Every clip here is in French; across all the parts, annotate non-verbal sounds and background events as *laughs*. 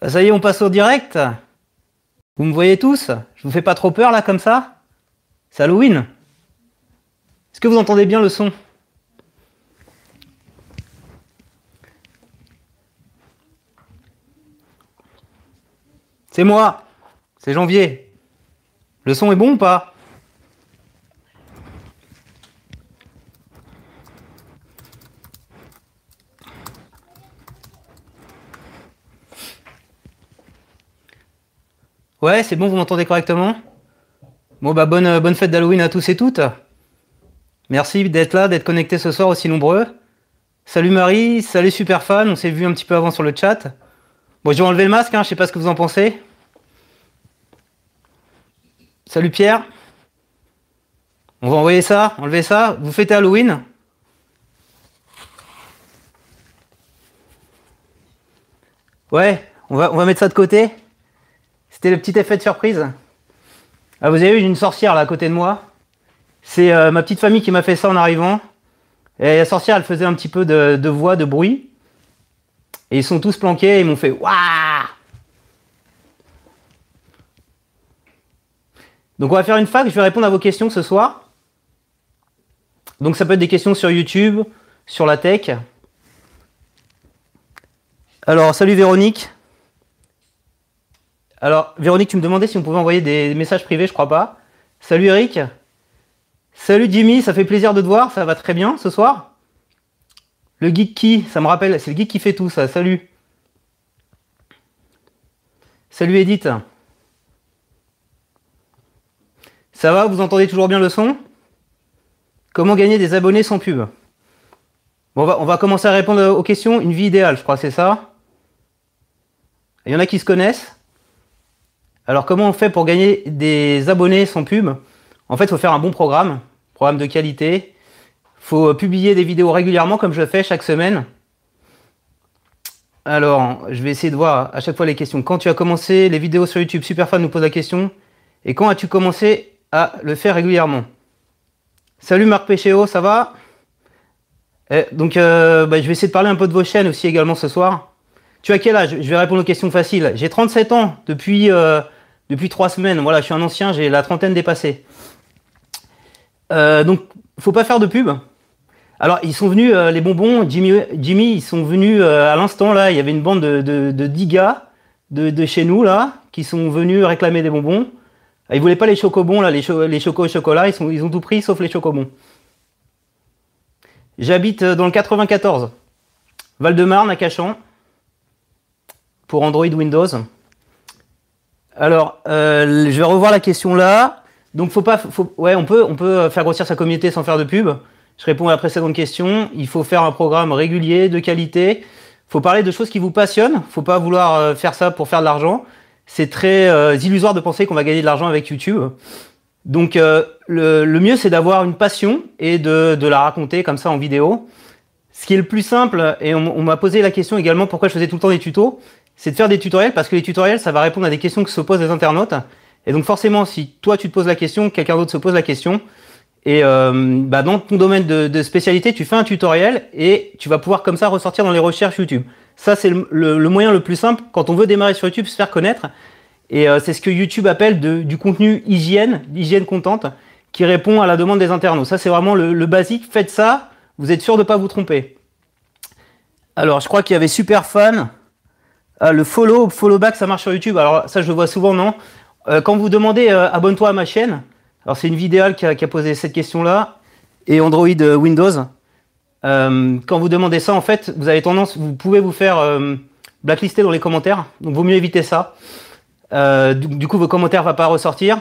Ah, ça y est, on passe au direct. Vous me voyez tous? Je vous fais pas trop peur là comme ça? C'est Halloween. Est-ce que vous entendez bien le son? C'est moi. C'est janvier. Le son est bon ou pas? Ouais, c'est bon, vous m'entendez correctement? Bon bah bonne, euh, bonne fête d'Halloween à tous et toutes. Merci d'être là, d'être connectés ce soir aussi nombreux. Salut Marie, salut super fan, on s'est vu un petit peu avant sur le chat. Bon, je vais enlever le masque, hein, je sais pas ce que vous en pensez. Salut Pierre. On va envoyer ça, enlever ça. Vous fêtez Halloween? Ouais, on va mettre ça de côté. C'était le petit effet de surprise. Ah, vous avez vu, j'ai une sorcière là à côté de moi. C'est euh, ma petite famille qui m'a fait ça en arrivant. Et la sorcière, elle faisait un petit peu de, voix, de bruit. Et ils sont tous planqués et ils m'ont fait Waouh Donc on va faire une fac, je vais répondre à vos questions ce soir. Donc ça peut être des questions sur YouTube, sur la tech. Alors, salut Véronique. Alors, Véronique, tu me demandais si on pouvait envoyer des messages privés, je crois pas. Salut Eric. Salut Jimmy, ça fait plaisir de te voir, ça va très bien ce soir. Le geek qui, ça me rappelle, c'est le geek qui fait tout ça, salut. Salut Edith. Ça va, vous entendez toujours bien le son? Comment gagner des abonnés sans pub? Bon, on va, on va commencer à répondre aux questions. Une vie idéale, je crois, c'est ça? Il y en a qui se connaissent? Alors comment on fait pour gagner des abonnés sans pub? En fait, il faut faire un bon programme, programme de qualité. Il faut publier des vidéos régulièrement comme je le fais chaque semaine. Alors, je vais essayer de voir à chaque fois les questions. Quand tu as commencé les vidéos sur YouTube, Superfan nous pose la question. Et quand as-tu commencé à le faire régulièrement? Salut Marc Péchéo, ça va? Eh, Donc, euh, bah, je vais essayer de parler un peu de vos chaînes aussi également ce soir. Tu as quel âge? Je vais répondre aux questions faciles. J'ai 37 ans depuis... Euh, depuis trois semaines. Voilà, je suis un ancien, j'ai la trentaine dépassée. Euh, donc, faut pas faire de pub. Alors, ils sont venus, euh, les bonbons, Jimmy, Jimmy, ils sont venus euh, à l'instant, là, il y avait une bande de, de, 10 gars de, chez nous, là, qui sont venus réclamer des bonbons. Ah, ils voulaient pas les chocobons, là, les, les chocos au chocolat, ils, ils ont tout pris, sauf les chocobons. J'habite dans le 94, Val-de-Marne, à Cachan, pour Android Windows. Alors, euh, je vais revoir la question là. Donc, faut pas, ouais, on peut, on peut faire grossir sa communauté sans faire de pub. Je réponds à la précédente question. Il faut faire un programme régulier, de qualité. Faut parler de choses qui vous passionnent. Faut pas vouloir euh, faire ça pour faire de l'argent. C'est très euh, illusoire de penser qu'on va gagner de l'argent avec YouTube. Donc, le, mieux, c'est d'avoir une passion et de, la raconter comme ça en vidéo. Ce qui est le plus simple, et on m'a posé la question également pourquoi je faisais tout le temps des tutos, c'est de faire des tutoriels parce que les tutoriels, ça va répondre à des questions que se posent les internautes. Et donc forcément, si toi tu te poses la question, quelqu'un d'autre se pose la question, et euh, bah dans ton domaine de, spécialité, tu fais un tutoriel et tu vas pouvoir comme ça ressortir dans les recherches YouTube. Ça, c'est le, moyen le plus simple quand on veut démarrer sur YouTube, se faire connaître. Et euh, c'est ce que YouTube appelle du contenu hygiène, hygiène contente, qui répond à la demande des internautes. Ça, c'est vraiment le, basique. Faites ça, vous êtes sûr de ne pas vous tromper. Alors, je crois qu'il y avait super fan. Ah, le follow, follow back, ça marche sur YouTube. Alors ça, je le vois souvent, non? Euh, Quand vous demandez euh, abonne-toi à ma chaîne, alors c'est une vidéo qui a, posé cette question-là, et Android euh, Windows. quand vous demandez ça, en fait, vous avez tendance, vous pouvez vous faire blacklister dans les commentaires, donc vaut mieux éviter ça. Du, coup, vos commentaires ne vont pas ressortir.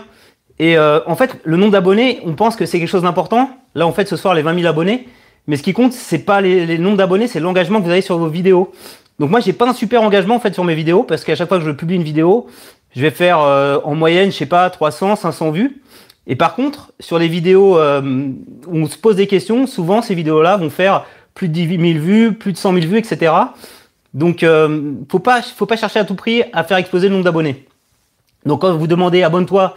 Et en fait, le nombre d'abonnés, on pense que c'est quelque chose d'important. Là, en fait, ce soir, les 20 000 abonnés. Mais ce qui compte, c'est pas les, les nombres d'abonnés, c'est l'engagement que vous avez sur vos vidéos. Donc moi, j'ai pas un super engagement en fait sur mes vidéos parce qu'à chaque fois que je publie une vidéo, je vais faire euh, en moyenne, je sais pas, 300, 500 vues. Et par contre, sur les vidéos euh, où on se pose des questions, souvent ces vidéos-là vont faire plus de 10 000 vues, plus de 100 000 vues, etc. Donc, euh, faut pas, faut pas chercher à tout prix à faire exploser le nombre d'abonnés. Donc, quand vous demandez abonne-toi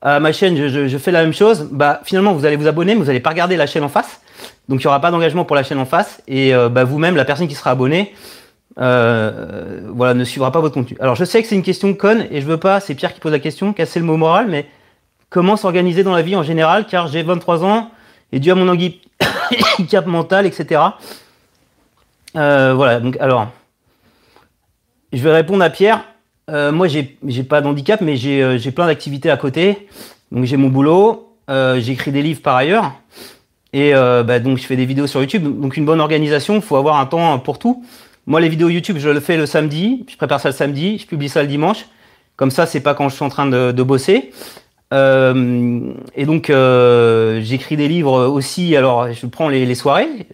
à ma chaîne, je, je, fais la même chose. Bah, finalement, vous allez vous abonner, mais vous n'allez pas regarder la chaîne en face. Donc, il n'y aura pas d'engagement pour la chaîne en face. Et bah, vous-même, la personne qui sera abonnée, voilà, ne suivra pas votre contenu. Alors je sais que c'est une question conne et je veux pas, c'est Pierre qui pose la question, casser le mot moral, mais comment s'organiser dans la vie en général, car j'ai 23 ans et dû à mon *coughs* handicap mental, etc. voilà, donc alors, je vais répondre à Pierre. Euh, moi, j'ai pas d'handicap, mais j'ai plein d'activités à côté. Donc j'ai mon boulot, euh, j'écris des livres par ailleurs, et euh, bah, donc je fais des vidéos sur YouTube. Donc une bonne organisation, il faut avoir un temps pour tout. Moi, les vidéos YouTube, je le fais le samedi, je prépare ça le samedi, je publie ça le dimanche. Comme ça, c'est pas quand je suis en train de, bosser. Euh, et donc euh, j'écris des livres aussi. Alors je prends les, soirées.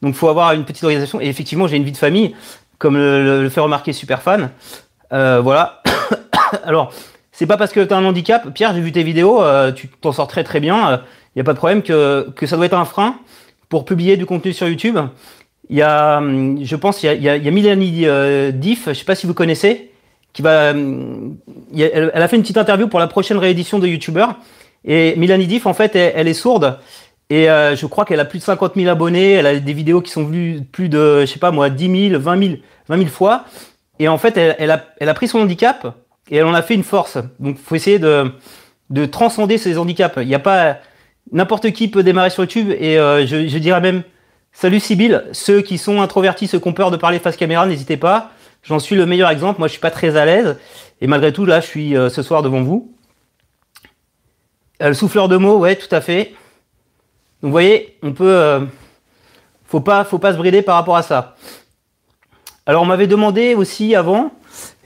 Donc faut avoir une petite organisation. Et effectivement, j'ai une vie de famille, comme le, fait remarquer Superfan. Euh, voilà. *coughs* alors c'est pas parce que tu as un handicap, Pierre, j'ai vu tes vidéos, tu t'en sors très très bien, il n'y a pas de problème que, que ça doit être un frein pour publier du contenu sur YouTube. Il y a, hum, je pense, il y a, il y a, Mélanie euh, Diff, je sais pas si vous connaissez, qui va, hum, elle, a fait une petite interview pour la prochaine réédition de YouTuber. Et Mélanie Diff, en fait, elle, est sourde. Et euh, je crois qu'elle a plus de 50 000 abonnés. Elle a des vidéos qui sont vues plus de, je sais pas moi, 10 000, 20 000, 20 000 fois. Et en fait, elle, elle, a, elle a pris son handicap et elle en a fait une force. Donc, il faut essayer de, de transcender ces handicaps. Il n'y a pas n'importe qui peut démarrer sur YouTube et euh, je, je, dirais même salut Sibyl, ceux qui sont introvertis, ceux qui ont peur de parler face caméra, n'hésitez pas. J'en suis le meilleur exemple. Moi, je suis pas très à l'aise et malgré tout, là, je suis euh, ce soir devant vous. Euh, le souffleur de mots, ouais, tout à fait. Donc, vous voyez, on peut, euh, faut pas, se brider par rapport à ça. Alors, on m'avait demandé aussi avant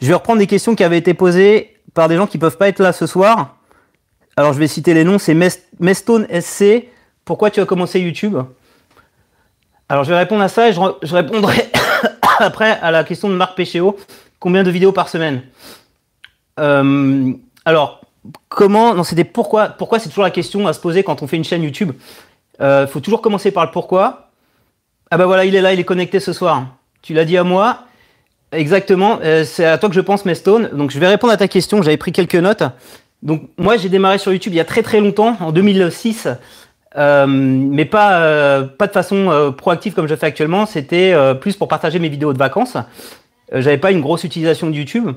je vais reprendre des questions qui avaient été posées par des gens qui peuvent pas être là ce soir. Alors je vais citer les noms, c'est Mestone SC. Pourquoi tu as commencé YouTube? Alors je vais répondre à ça et je, répondrai *coughs* après à la question de Marc Péchéo. Combien de vidéos par semaine? Euh, Alors comment Non, c'était pourquoi. Pourquoi c'est toujours la question à se poser quand on fait une chaîne YouTube? Il euh, faut toujours commencer par le pourquoi. Ah bah voilà, il est là, il est connecté ce soir. Tu l'as dit à moi. Exactement, euh, c'est à toi que je pense, Mestone. Donc je vais répondre à ta question, j'avais pris quelques notes. Donc moi j'ai démarré sur YouTube il y a très très longtemps, en 2006, euh, mais pas, euh, pas de façon euh, proactive comme je fais actuellement, c'était plus pour partager mes vidéos de vacances. j'avais pas une grosse utilisation de YouTube.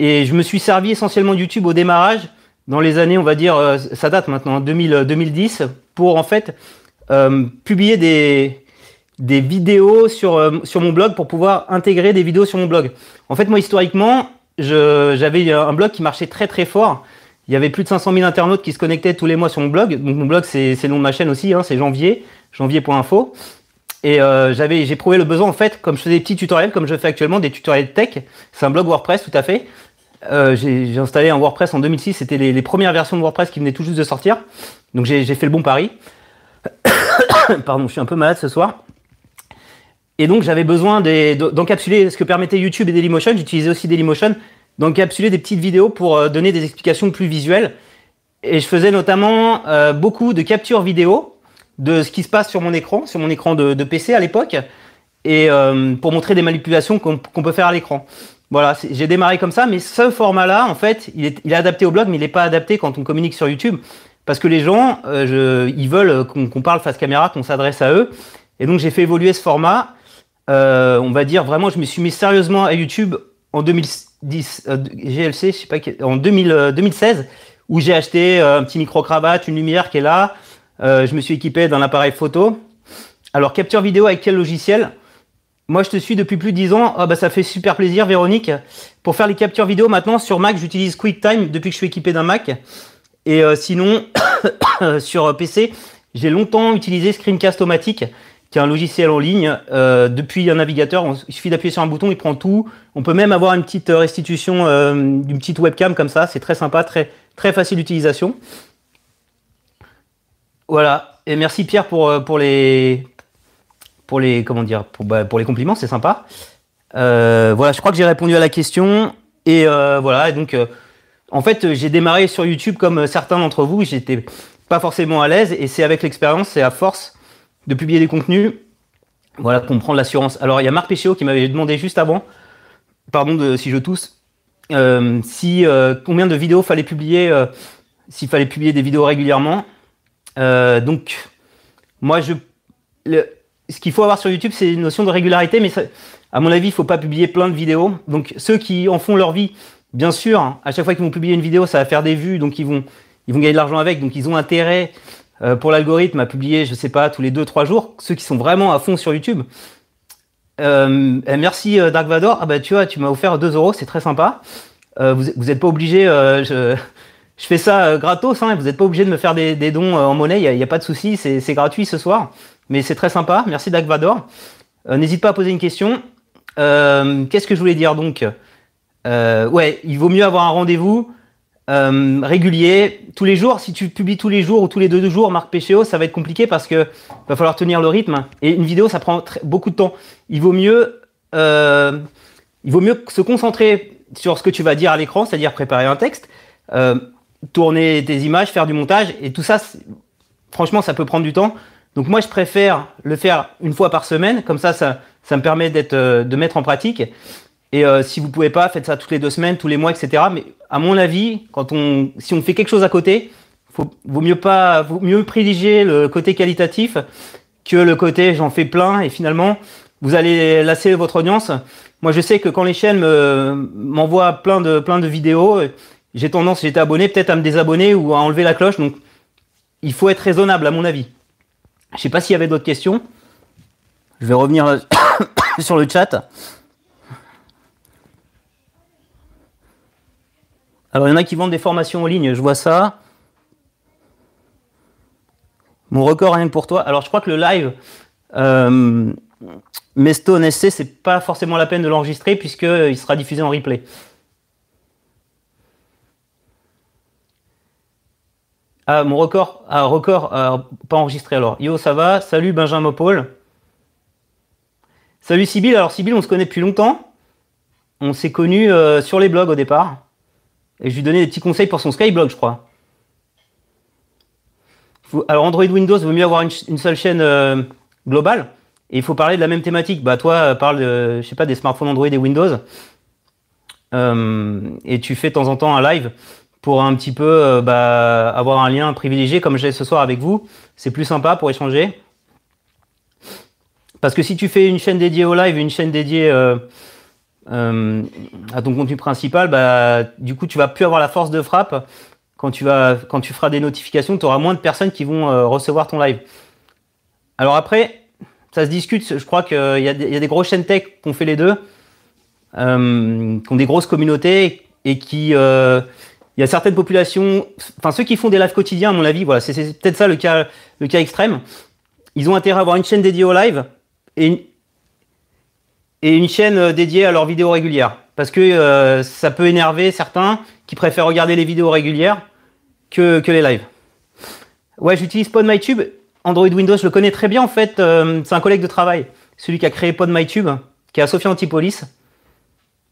Et je me suis servi essentiellement de YouTube au démarrage, dans les années, on va dire, ça date maintenant, 2000, 2010, pour en fait publier des, des vidéos sur, sur mon blog pour pouvoir intégrer des vidéos sur mon blog. En fait, moi, historiquement, j'avais un blog qui marchait très très fort. Il y avait plus de 500 000 internautes qui se connectaient tous les mois sur mon blog. Donc mon blog, c'est le nom de ma chaîne aussi, hein, c'est janvier, janvier.info. Et euh, j'ai prouvé le besoin en fait, comme je faisais des petits tutoriels, comme je fais actuellement, des tutoriels tech. C'est un blog WordPress, tout à fait. Euh, j'ai installé un WordPress en 2006. C'était les, les, premières versions de WordPress qui venaient tout juste de sortir. Donc j'ai fait le bon pari. *coughs* Pardon, je suis un peu malade ce soir. Et donc j'avais besoin d'encapsuler ce que permettait YouTube et Dailymotion. J'utilisais aussi Dailymotion, d'encapsuler des petites vidéos pour euh, donner des explications plus visuelles. Et je faisais notamment euh, beaucoup de captures vidéo de ce qui se passe sur mon écran, sur mon écran de, PC à l'époque, et euh, pour montrer des manipulations qu'on peut faire à l'écran. Voilà, j'ai démarré comme ça, mais ce format-là, en fait, il est, adapté au blog, mais il n'est pas adapté quand on communique sur YouTube, parce que les gens, euh, je, ils veulent qu'on parle face caméra, qu'on s'adresse à eux. Et donc j'ai fait évoluer ce format on va dire vraiment, je me suis mis sérieusement à YouTube en 2010, euh, GLC, je sais pas, en 2000, 2016, euh, où j'ai acheté un petit micro-cravate, une lumière qui est là. je me suis équipé d'un appareil photo. Alors, capture vidéo avec quel logiciel? Moi, je te suis depuis plus de 10 ans. Ah, bah, ça fait super plaisir, Véronique. Pour faire les captures vidéo, maintenant, sur Mac, j'utilise QuickTime depuis que je suis équipé d'un Mac. Et sinon, *coughs* sur PC, j'ai longtemps utilisé Screencast-O-Matic qui un logiciel en ligne euh, depuis un navigateur. il suffit d'appuyer sur un bouton, il prend tout. On peut même avoir une petite restitution euh, d'une petite webcam comme ça. C'est très sympa, très, très facile d'utilisation. Voilà. Et merci Pierre pour, euh, pour les pour les comment dire pour, bah, pour les compliments, c'est sympa. voilà, je crois que j'ai répondu à la question. Et voilà. Donc, en fait, j'ai démarré sur YouTube comme certains d'entre vous. J'étais pas forcément à l'aise, et c'est avec l'expérience, c'est à force de publier des contenus. Voilà, qu'on l'assurance. Alors, il y a Marc Péchéo qui m'avait demandé juste avant, pardon de, si je tousse, euh, si, euh, combien de vidéos fallait publier, euh, s'il fallait publier des vidéos régulièrement. donc, moi, je, ce qu'il faut avoir sur YouTube, c'est une notion de régularité, mais à mon avis, il faut pas publier plein de vidéos. Donc ceux qui en font leur vie, bien sûr, hein, à chaque fois qu'ils vont publier une vidéo, ça va faire des vues, donc ils vont, ils vont gagner de l'argent avec, donc ils ont intérêt euh, pour l'algorithme à publier, je sais pas, tous les 2-3 jours. Ceux qui sont vraiment à fond sur YouTube. Euh, eh, merci euh, Dark Vador. Ah bah tu vois, tu m'as offert 2 euros, c'est très sympa. vous, pas obligé. je, fais ça gratos, hein, vous n'êtes pas obligé de me faire des, dons en monnaie, il n'y a, pas de souci, c'est gratuit ce soir. Mais c'est très sympa. Merci Dark. N'hésite pas à poser une question. Qu'est-ce que je voulais dire donc? Ouais, il vaut mieux avoir un rendez-vous euh, régulier, tous les jours. Si tu publies tous les jours ou tous les deux jours, Marc Péchéo, ça va être compliqué parce que va falloir tenir le rythme. Et une vidéo, ça prend beaucoup de temps. Il vaut mieux, euh, il vaut mieux se concentrer sur ce que tu vas dire à l'écran, c'est-à-dire préparer un texte, euh, tourner tes images, faire du montage, et tout ça, franchement, ça peut prendre du temps. Donc moi, je préfère le faire une fois par semaine, comme ça, ça, ça me permet d'être, de mettre en pratique. Et euh, si vous pouvez pas, faites ça toutes les deux semaines, tous les mois, etc. Mais à mon avis, quand on, si on fait quelque chose à côté, faut, vaut mieux pas, mieux privilégier le côté qualitatif que le côté j'en fais plein et finalement vous allez lasser votre audience. Moi, je sais que quand les chaînes m'envoient plein de plein de vidéos, j'ai tendance, j'étais abonné, peut-être à me désabonner ou à enlever la cloche. Donc, il faut être raisonnable à mon avis. Je sais pas s'il y avait d'autres questions. Je vais revenir *coughs* sur le chat. Alors, il y en a qui vendent des formations en ligne, je vois ça. Mon record rien que pour toi. Alors, je crois que le live euh, Mesto NSC, c'est pas forcément la peine de l'enregistrer puisqu'il sera diffusé en replay. Ah, mon record, ah, record, euh, pas enregistré alors. Yo, ça va? Salut Benjamin Paul. Salut Sybille. Alors, Sybille, on se connaît depuis longtemps. On s'est connus euh, sur les blogs au départ. Et je lui donnais des petits conseils pour son Skyblog, je crois. alors Android Windows, vaut mieux avoir une, seule chaîne euh, globale. Et il faut parler de la même thématique. Bah toi, euh, parle de, je sais pas, des smartphones Android et Windows. Euh, et tu fais de temps en temps un live pour un petit peu bah, avoir un lien privilégié comme j'ai ce soir avec vous. C'est plus sympa pour échanger. Parce que si tu fais une chaîne dédiée au live, une chaîne dédiée euh, à ton contenu principal, bah, du coup, tu vas plus avoir la force de frappe. Quand tu, vas, quand tu feras des notifications, tu auras moins de personnes qui vont euh, recevoir ton live. Alors après, ça se discute. Je crois qu'il y, y, a des grosses chaînes tech qui ont fait les deux, euh, qui ont des grosses communautés et qui. Euh, il y a certaines populations, enfin ceux qui font des lives quotidiens, à mon avis, voilà, c'est peut-être ça le cas, le cas extrême. Ils ont intérêt à avoir une chaîne dédiée au live et et une chaîne euh, dédiée à leurs vidéos régulières. Parce que euh, ça peut énerver certains qui préfèrent regarder les vidéos régulières que, les lives. Ouais, j'utilise PodMyTube. Android Windows, je le connais très bien en fait. Euh, c'est un collègue de travail, celui qui a créé PodMyTube, qui est à Sophia Antipolis.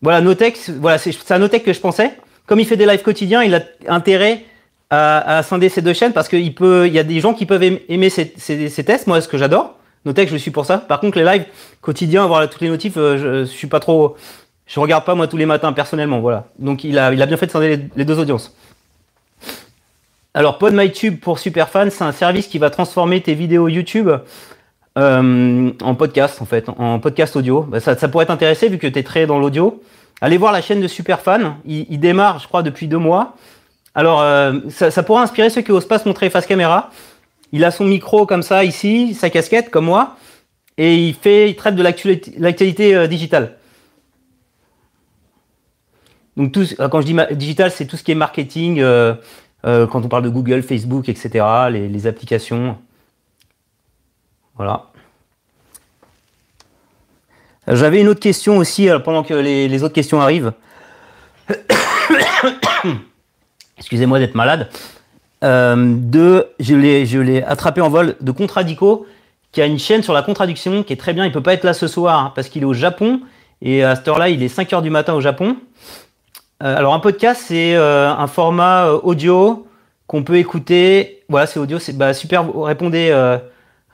Voilà, Notech, voilà, c'est à Notech que je pensais. Comme il fait des lives quotidiens, il a intérêt à, scinder ces deux chaînes parce qu'il peut, il y a des gens qui peuvent aimer ces tests, moi, ce que j'adore. Notez que je suis pour ça. Par contre, les lives quotidiens, voir toutes les notifs, euh, je, suis pas trop. Je regarde pas moi tous les matins personnellement, voilà. Donc il a, bien fait de scinder les, deux audiences. Alors PodMyTube pour Superfan, c'est un service qui va transformer tes vidéos YouTube euh, en podcast en fait, en podcast audio. Bah, ça, pourrait t'intéresser vu que tu es très dans l'audio. Allez voir la chaîne de Superfan. Il, démarre, je crois, depuis deux mois. Alors euh, ça, ça pourrait inspirer ceux qui osent pas se montrer face caméra. Il a son micro comme ça ici, sa casquette comme moi, et il fait, il traite de l'actualité euh, digitale. Donc tout, euh, quand je dis digital, c'est tout ce qui est marketing, euh, quand on parle de Google, Facebook, etc., les, applications. Voilà. J'avais une autre question aussi pendant que les autres questions arrivent. *coughs* Excusez-moi d'être malade. Euh, de, je l'ai, attrapé en vol de Contradico, qui a une chaîne sur la contradiction qui est très bien. Il peut pas être là ce soir hein, parce qu'il est au Japon et à cette heure-là, il est 5 heures du matin au Japon. Euh, alors un podcast, c'est euh, un format audio qu'on peut écouter. Voilà, c'est audio, c'est bah, super. Répondez,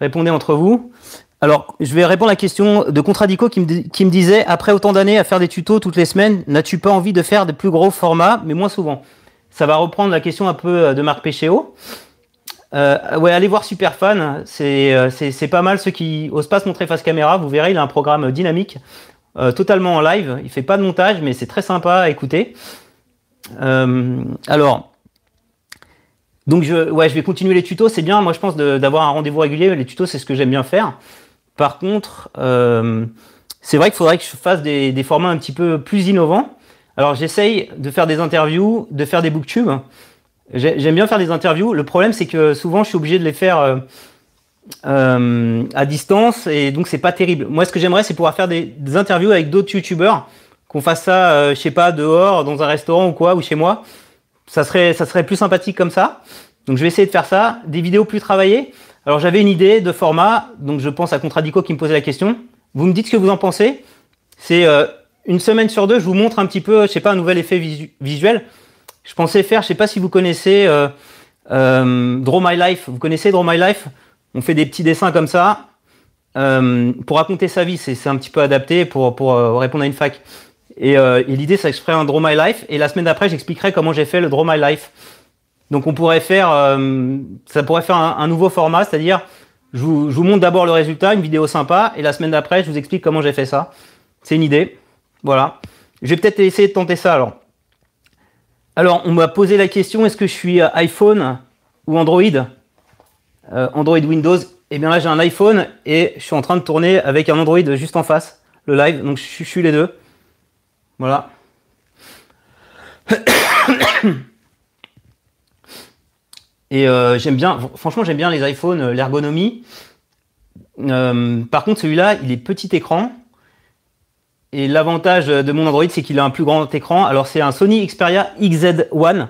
répondez entre vous. Alors, je vais répondre à la question de Contradico qui me, qui me disait après autant d'années à faire des tutos toutes les semaines, n'as-tu pas envie de faire des plus gros formats, mais moins souvent? Ça va reprendre la question un peu euh, de Marc Péchéo. ouais, allez voir Superfan, c'est pas mal. Ceux qui osent pas se montrer face caméra, vous verrez, il a un programme dynamique, totalement en live. Il fait pas de montage, mais c'est très sympa à écouter. alors, donc je, ouais, je vais continuer les tutos, c'est bien. Moi, je pense d'avoir un rendez-vous régulier. Les tutos, c'est ce que j'aime bien faire. Par contre, euh, c'est vrai qu'il faudrait que je fasse des, formats un petit peu plus innovants. Alors, j'essaye de faire des interviews, de faire des booktubes. J'aime bien faire des interviews. Le problème, c'est que souvent, je suis obligé de les faire euh, euh, à distance et donc c'est pas terrible. Moi, ce que j'aimerais, c'est pouvoir faire des, interviews avec d'autres youtubeurs, qu'on fasse ça, je sais pas, dehors, dans un restaurant ou quoi, ou chez moi ça serait, ça serait plus sympathique comme ça. Donc je vais essayer de faire ça. Des vidéos plus travaillées. Alors j'avais une idée de format, donc je pense à Contradico qui me posait la question. Vous me dites ce que vous en pensez. C'est euh, une semaine sur deux, je vous montre un petit peu, je sais pas, un nouvel effet visuel. Je pensais faire, je sais pas si vous connaissez euh, euh, Draw My Life. Vous connaissez Draw My Life? On fait des petits dessins comme ça. pour raconter sa vie, c'est un petit peu adapté pour, pour répondre à une fac. Euh, et, l'idée, c'est que je ferai un Draw My Life. Et la semaine d'après, j'expliquerai comment j'ai fait le Draw My Life. Donc on pourrait faire, euh, ça pourrait faire un, nouveau format, c'est-à-dire je vous, montre d'abord le résultat, une vidéo sympa, et la semaine d'après, je vous explique comment j'ai fait ça. C'est une idée. Voilà. Je vais peut-être essayer de tenter ça alors. Alors, on m'a posé la question, est-ce que je suis iPhone ou Android? Euh, Android Windows. Eh bien là, j'ai un iPhone et je suis en train de tourner avec un Android juste en face, le live. Donc je suis les deux. Voilà. *coughs* Et euh, j'aime bien, franchement, j'aime bien les iPhones, euh, l'ergonomie. Euh, par contre, celui-là, il est petit écran. Et l'avantage de mon Android, c'est qu'il a un plus grand écran. Alors, c'est un Sony Xperia XZ1.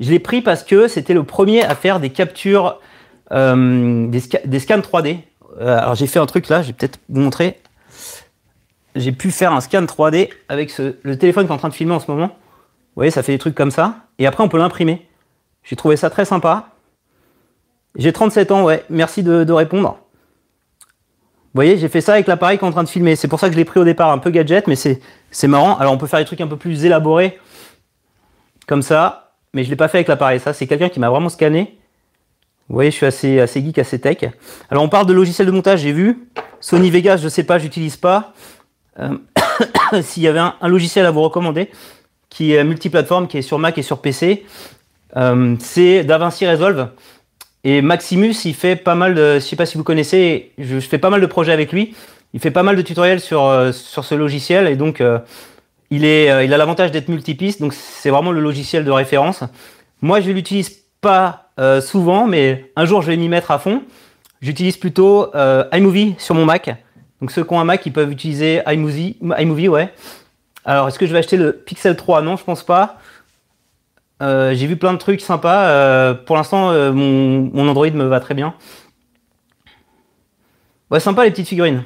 Je l'ai pris parce que c'était le premier à faire des captures, des, des, scans 3D. alors, j'ai fait un truc là, je vais peut-être vous montrer j'ai pu faire un scan 3D avec le téléphone qui est en train de filmer en ce moment. Vous voyez, ça fait des trucs comme ça. Et après, on peut l'imprimer. J'ai trouvé ça très sympa. J'ai 37 ans, ouais. Merci de, répondre. Vous voyez, j'ai fait ça avec l'appareil qui est en train de filmer. C'est pour ça que je l'ai pris au départ un peu gadget, mais c'est marrant. Alors, on peut faire des trucs un peu plus élaborés, comme ça. Mais je ne l'ai pas fait avec l'appareil. Ça, c'est quelqu'un qui m'a vraiment scanné. Vous voyez, je suis assez, assez geek, assez tech. Alors, on parle de logiciel de montage, j'ai vu. Sony Vegas, je ne sais pas, j'utilise pas. Euh, *coughs* s'il y avait un, logiciel à vous recommander qui est multiplateforme, qui est sur Mac et sur PC, euh, c'est DaVinci Resolve. Et Maximus, il fait pas mal de, je sais pas si vous connaissez, je, fais pas mal de projets avec lui. Il fait pas mal de tutoriels sur, euh, sur ce logiciel et donc il, est, il a l'avantage d'être multipiste, donc c'est vraiment le logiciel de référence. Moi, je l'utilise pas souvent, mais un jour je vais m'y mettre à fond. J'utilise plutôt iMovie sur mon Mac. Donc ceux qui ont un Mac, ils peuvent utiliser iMovie, iMovie ouais. Alors, est-ce que je vais acheter le Pixel 3 Non, je pense pas. Euh, j'ai vu plein de trucs sympas. Euh, pour l'instant, euh, mon, Android me va très bien. Ouais, sympa les petites figurines.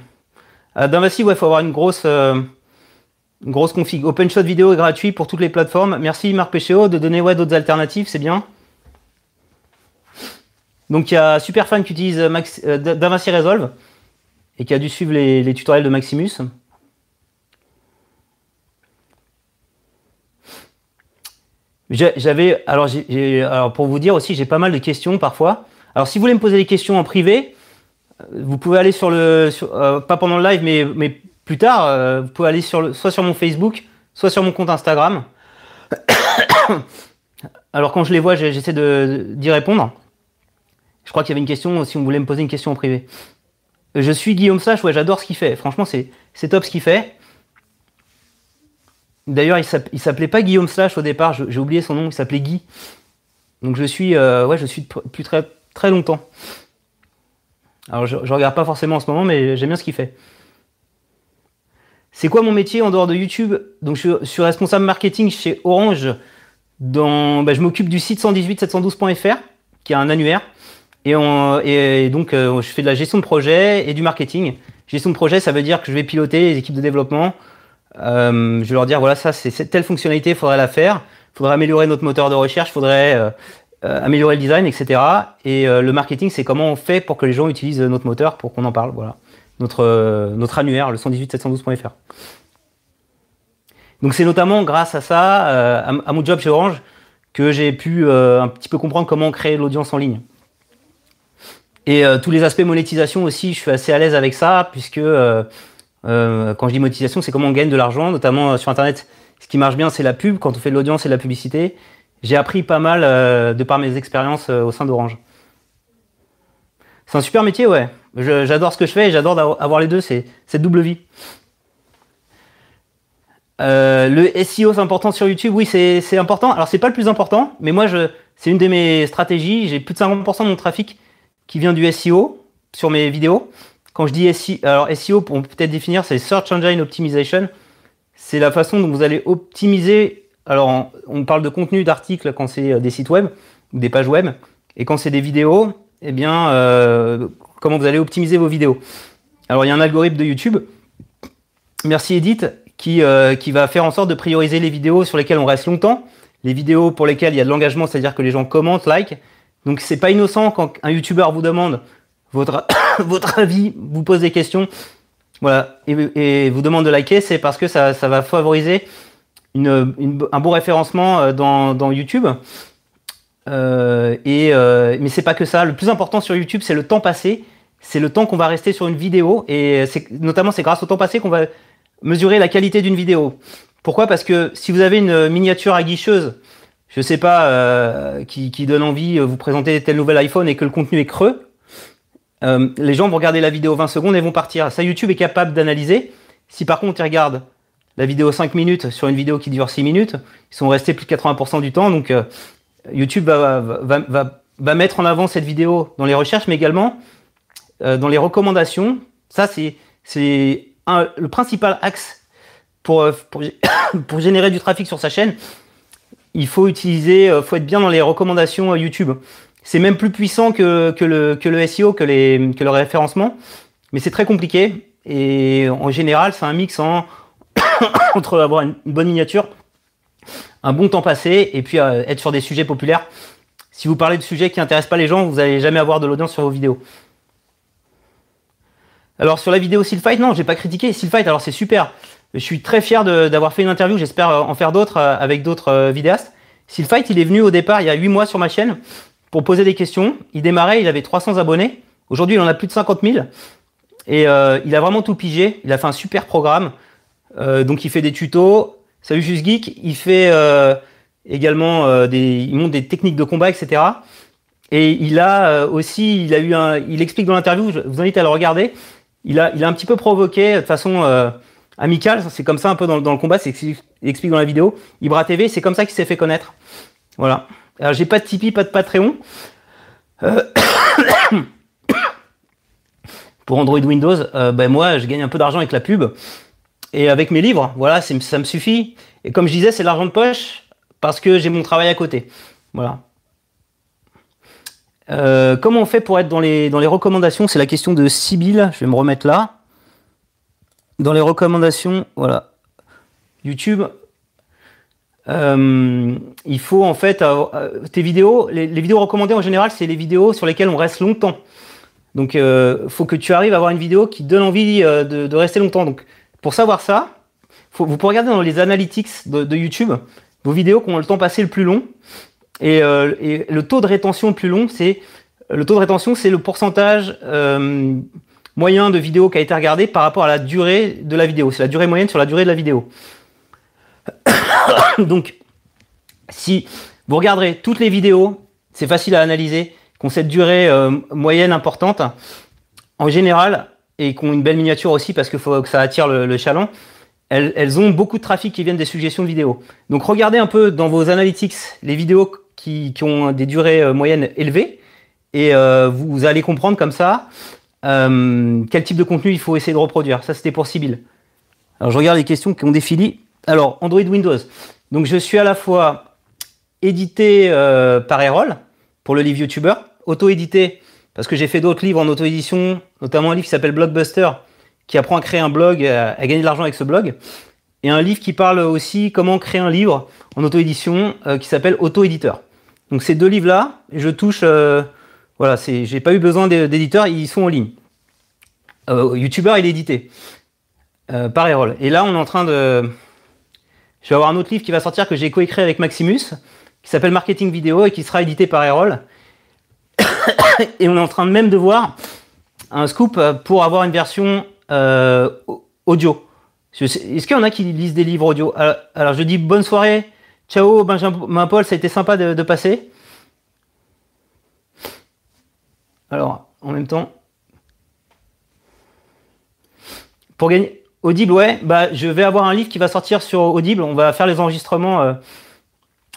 D'investi, ouais, faut avoir une grosse, grosse config. OpenShot vidéo est gratuit pour toutes les plateformes. Merci Marc Péchéo de donner ouais, d'autres alternatives, c'est bien. Donc il y a Superfan qui utilise DaVinci Resolve et qui a dû suivre les, tutoriels de Maximus. J'avais, alors, alors, pour vous dire aussi, j'ai pas mal de questions parfois. Alors, si vous voulez me poser des questions en privé, euh, vous pouvez aller sur le, euh, pas pendant le live, mais, mais plus tard, euh, vous pouvez aller sur le, soit sur mon Facebook, soit sur mon compte Instagram. *coughs* alors, quand je les vois, j'essaie d'y répondre. Je crois qu'il y avait une question, si on voulait me poser une question en privé. Je suis Guillaume Sache, ouais, j'adore ce qu'il fait. Franchement, c'est top ce qu'il fait. D'ailleurs, il s'appelait pas Guillaume Slash au départ, j'ai oublié son nom, il s'appelait Guy. Donc je suis, euh, ouais, je suis depuis très, très longtemps. Alors je, je regarde pas forcément en ce moment, mais j'aime bien ce qu'il fait. C'est quoi mon métier en dehors de YouTube? Donc je, suis responsable marketing chez Orange. Dans, bah, je m'occupe du site 118-712.fr, qui a un annuaire. Et, donc, euh, je fais de la gestion de projet et du marketing. Gestion de projet, ça veut dire que je vais piloter les équipes de développement. Euh, je vais leur dire, voilà, ça, c'est telle fonctionnalité, il faudrait la faire. Il faudrait améliorer notre moteur de recherche, il faudrait euh, améliorer le design, etc. Et le marketing, c'est comment on fait pour que les gens utilisent notre moteur pour qu'on en parle. Voilà. Notre, notre annuaire, le 118-712.fr. Donc, c'est notamment grâce à ça, à, à, mon job chez Orange, que j'ai pu un petit peu comprendre comment créer l'audience en ligne. Et tous les aspects monétisation aussi, je suis assez à l'aise avec ça, puisque quand je dis monétisation, c'est comment on gagne de l'argent, notamment sur Internet. Ce qui marche bien, c'est la pub. Quand on fait de l'audience et de la publicité, j'ai appris pas mal de par mes expériences au sein d'Orange. C'est un super métier, ouais. J'adore ce que je fais et j'adore avoir les deux, c'est double vie. Euh, le SEO, c'est important sur YouTube. Oui, c'est important. Alors, c'est pas le plus important, mais moi, c'est une de mes stratégies. J'ai plus de 50% de mon trafic qui vient du SEO sur mes vidéos. Quand je dis SEO, alors SEO, pour peut-être définir, c'est Search Engine Optimization. C'est la façon dont vous allez optimiser. Alors, on parle de contenu d'articles quand c'est euh, des sites web ou des pages web. Et quand c'est des vidéos, eh bien, euh, comment vous allez optimiser vos vidéos. Alors, il y a un algorithme de YouTube. Merci Edith euh, qui, va faire en sorte de prioriser les vidéos sur lesquelles on reste longtemps, les vidéos pour lesquelles il y a de l'engagement, c'est-à-dire que les gens commentent, like. Donc c'est pas innocent quand un YouTuber vous demande votre, *coughs* votre avis, vous pose des questions, voilà, et, vous demande de liker, c'est parce que ça, va favoriser un bon référencement euh, dans, YouTube. Euh, et, mais c'est pas que ça. Le plus important sur YouTube, c'est le temps passé. C'est le temps qu'on va rester sur une vidéo. Et notamment, c'est grâce au temps passé qu'on va mesurer la qualité d'une vidéo. Pourquoi? Parce que si vous avez une miniature aguicheuse, je sais pas, euh, qui, donne envie, de euh, vous présenter tel nouvel iPhone et que le contenu est creux, euh, les gens vont regarder la vidéo 20 secondes et vont partir. Ça, YouTube est capable d'analyser. Si par contre, ils regardent la vidéo 5 minutes sur une vidéo qui dure 6 minutes, ils sont restés plus de 80% du temps. Donc, YouTube va, mettre en avant cette vidéo dans les recherches, mais également dans les recommandations. Ça, c'est le principal axe pour, euh, *coughs* générer du trafic sur sa chaîne, il faut utiliser, euh, faut être bien dans les recommandations euh, YouTube. C'est même plus puissant que, le, SEO, que, le référencement, mais c'est très compliqué. Et en général, c'est un mix *coughs* entre avoir une bonne miniature, un bon temps passé, et puis être sur des sujets populaires. Si vous parlez de sujets qui n'intéressent pas les gens, vous n'allez jamais avoir de l'audience sur vos vidéos. Alors sur la vidéo Silfight, non, j'ai pas critiqué. Silfight, alors c'est super. Je suis très fier d'avoir fait une interview, j'espère euh, en faire d'autres euh, avec d'autres euh, vidéastes. Silfight, il est venu au départ il y a 8 mois sur ma chaîne pour poser des questions. Il démarrait, il avait 300 abonnés. Aujourd'hui, il en a plus de 50 000. Et il a vraiment tout pigé. Il a fait un super programme. donc il fait des tutos. Salut Juste Geek. Il fait également des, il montre des techniques de combat, etc. Et il a aussi, il a eu un, il explique dans l'interview. Je vous invite à le regarder il a, il a un petit peu provoqué de façon euh, amicale. C'est comme ça un peu dans, le combat. C'est ce explique dans la vidéo. Ibra TV, c'est comme ça qu'il s'est fait connaître. Voilà. Alors j'ai pas de Tipeee, pas de Patreon. Euh, *coughs* pour Android Windows, euh, ben moi je gagne un peu d'argent avec la pub et avec mes livres. Voilà, ça me suffit. Et comme je disais, c'est l'argent de poche parce que j'ai mon travail à côté. Voilà. Euh, comment on fait pour être dans les, dans les recommandations? C'est la question de Sibyl. Je vais me remettre là. Dans les recommandations, voilà. YouTube. Euh, il faut en fait euh, tes vidéos, les, vidéos recommandées en général, c'est les vidéos sur lesquelles on reste longtemps. Donc, il faut que tu arrives à avoir une vidéo qui donne envie de, rester longtemps. Donc, pour savoir ça, vous pouvez regarder dans les analytics de, de YouTube vos vidéos qui ont le temps passé le plus long. Euh, et, le taux de rétention le plus long, c'est le taux de rétention, c'est le pourcentage euh, moyen de vidéo qui a été regardé par rapport à la durée de la vidéo. C'est la durée moyenne sur la durée de la vidéo. *coughs* Donc, si vous regarderez toutes les vidéos, c'est facile à analyser, qui ont cette durée euh, moyenne importante, en général, et qui ont une belle miniature aussi parce qu'il faut que ça attire le, chaland, elles, ont beaucoup de trafic qui viennent des suggestions de vidéos. Donc regardez un peu dans vos analytics les vidéos qui, ont des durées euh, moyennes élevées. Et euh, vous, allez comprendre comme ça quel type de contenu il faut essayer de reproduire. Ça, c'était pour Sibyl. Alors, je regarde les questions qui ont défilé. Alors, Android Windows. Donc, je suis à la fois édité par Errol pour le livre YouTuber, auto-édité parce que j'ai fait d'autres livres en auto-édition, notamment un livre qui s'appelle Blockbuster, qui apprend à créer un blog, à, gagner de l'argent avec ce blog, et un livre qui parle aussi comment créer un livre en auto-édition qui s'appelle Auto-éditeur. Donc ces deux livres-là, je touche, euh, voilà, j'ai pas eu besoin d'éditeurs, ils sont en ligne. Euh, YouTuber, il est édité euh, par Errol. Et là, on est en train de, je vais avoir un autre livre qui va sortir que j'ai coécrit avec Maximus, qui s'appelle Marketing Vidéo et qui sera édité par Errol. *coughs* et on est en train même de voir un scoop pour avoir une version euh, audio. Est-ce qu'il y en a qui lisent des livres audio? Alors, je dis bonne soirée, ciao Benjamin Paul, ça a été sympa de, passer. Alors, en même temps, pour gagner Audible, ouais, bah, je vais avoir un livre qui va sortir sur Audible. On va faire les enregistrements, euh,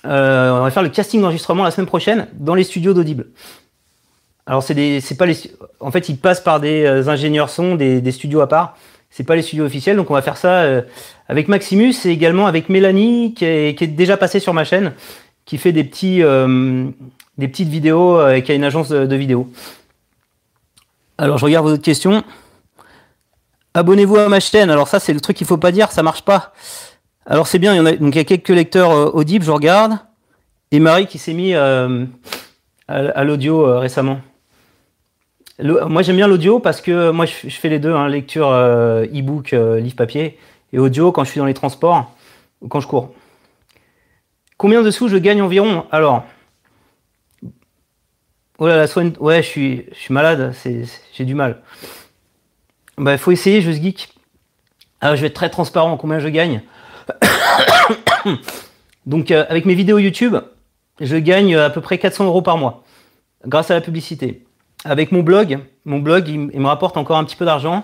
euh, on va faire le casting d'enregistrement la semaine prochaine dans les studios d'Audible. Alors c'est c'est pas les, en fait ils passent par des euh, ingénieurs son, des, studios à part. C'est pas les studios officiels, donc on va faire ça avec Maximus et également avec Mélanie qui est, déjà passée sur ma chaîne, qui fait des petits, des petites vidéos, et qui a une agence de, vidéos. Alors je regarde vos autres questions. Abonnez-vous à ma chaîne. Alors ça c'est le truc qu'il faut pas dire, ça marche pas. Alors c'est bien, il y a, donc il y a quelques lecteurs audibles, je regarde. Et Marie qui s'est mis à l'audio récemment moi j'aime bien l'audio parce que moi je, fais les deux, hein, lecture euh, e-book, euh, livre papier, et audio quand je suis dans les transports ou quand je cours. Combien de sous je gagne environ? Alors, oh là là, ouais, je suis malade, j'ai du mal. Il bah, faut essayer, je geek. Alors je vais être très transparent combien je gagne. *coughs* Donc euh, avec mes vidéos YouTube, je gagne à peu près 400 euros par mois grâce à la publicité avec mon blog, mon blog, il, me rapporte encore un petit peu d'argent,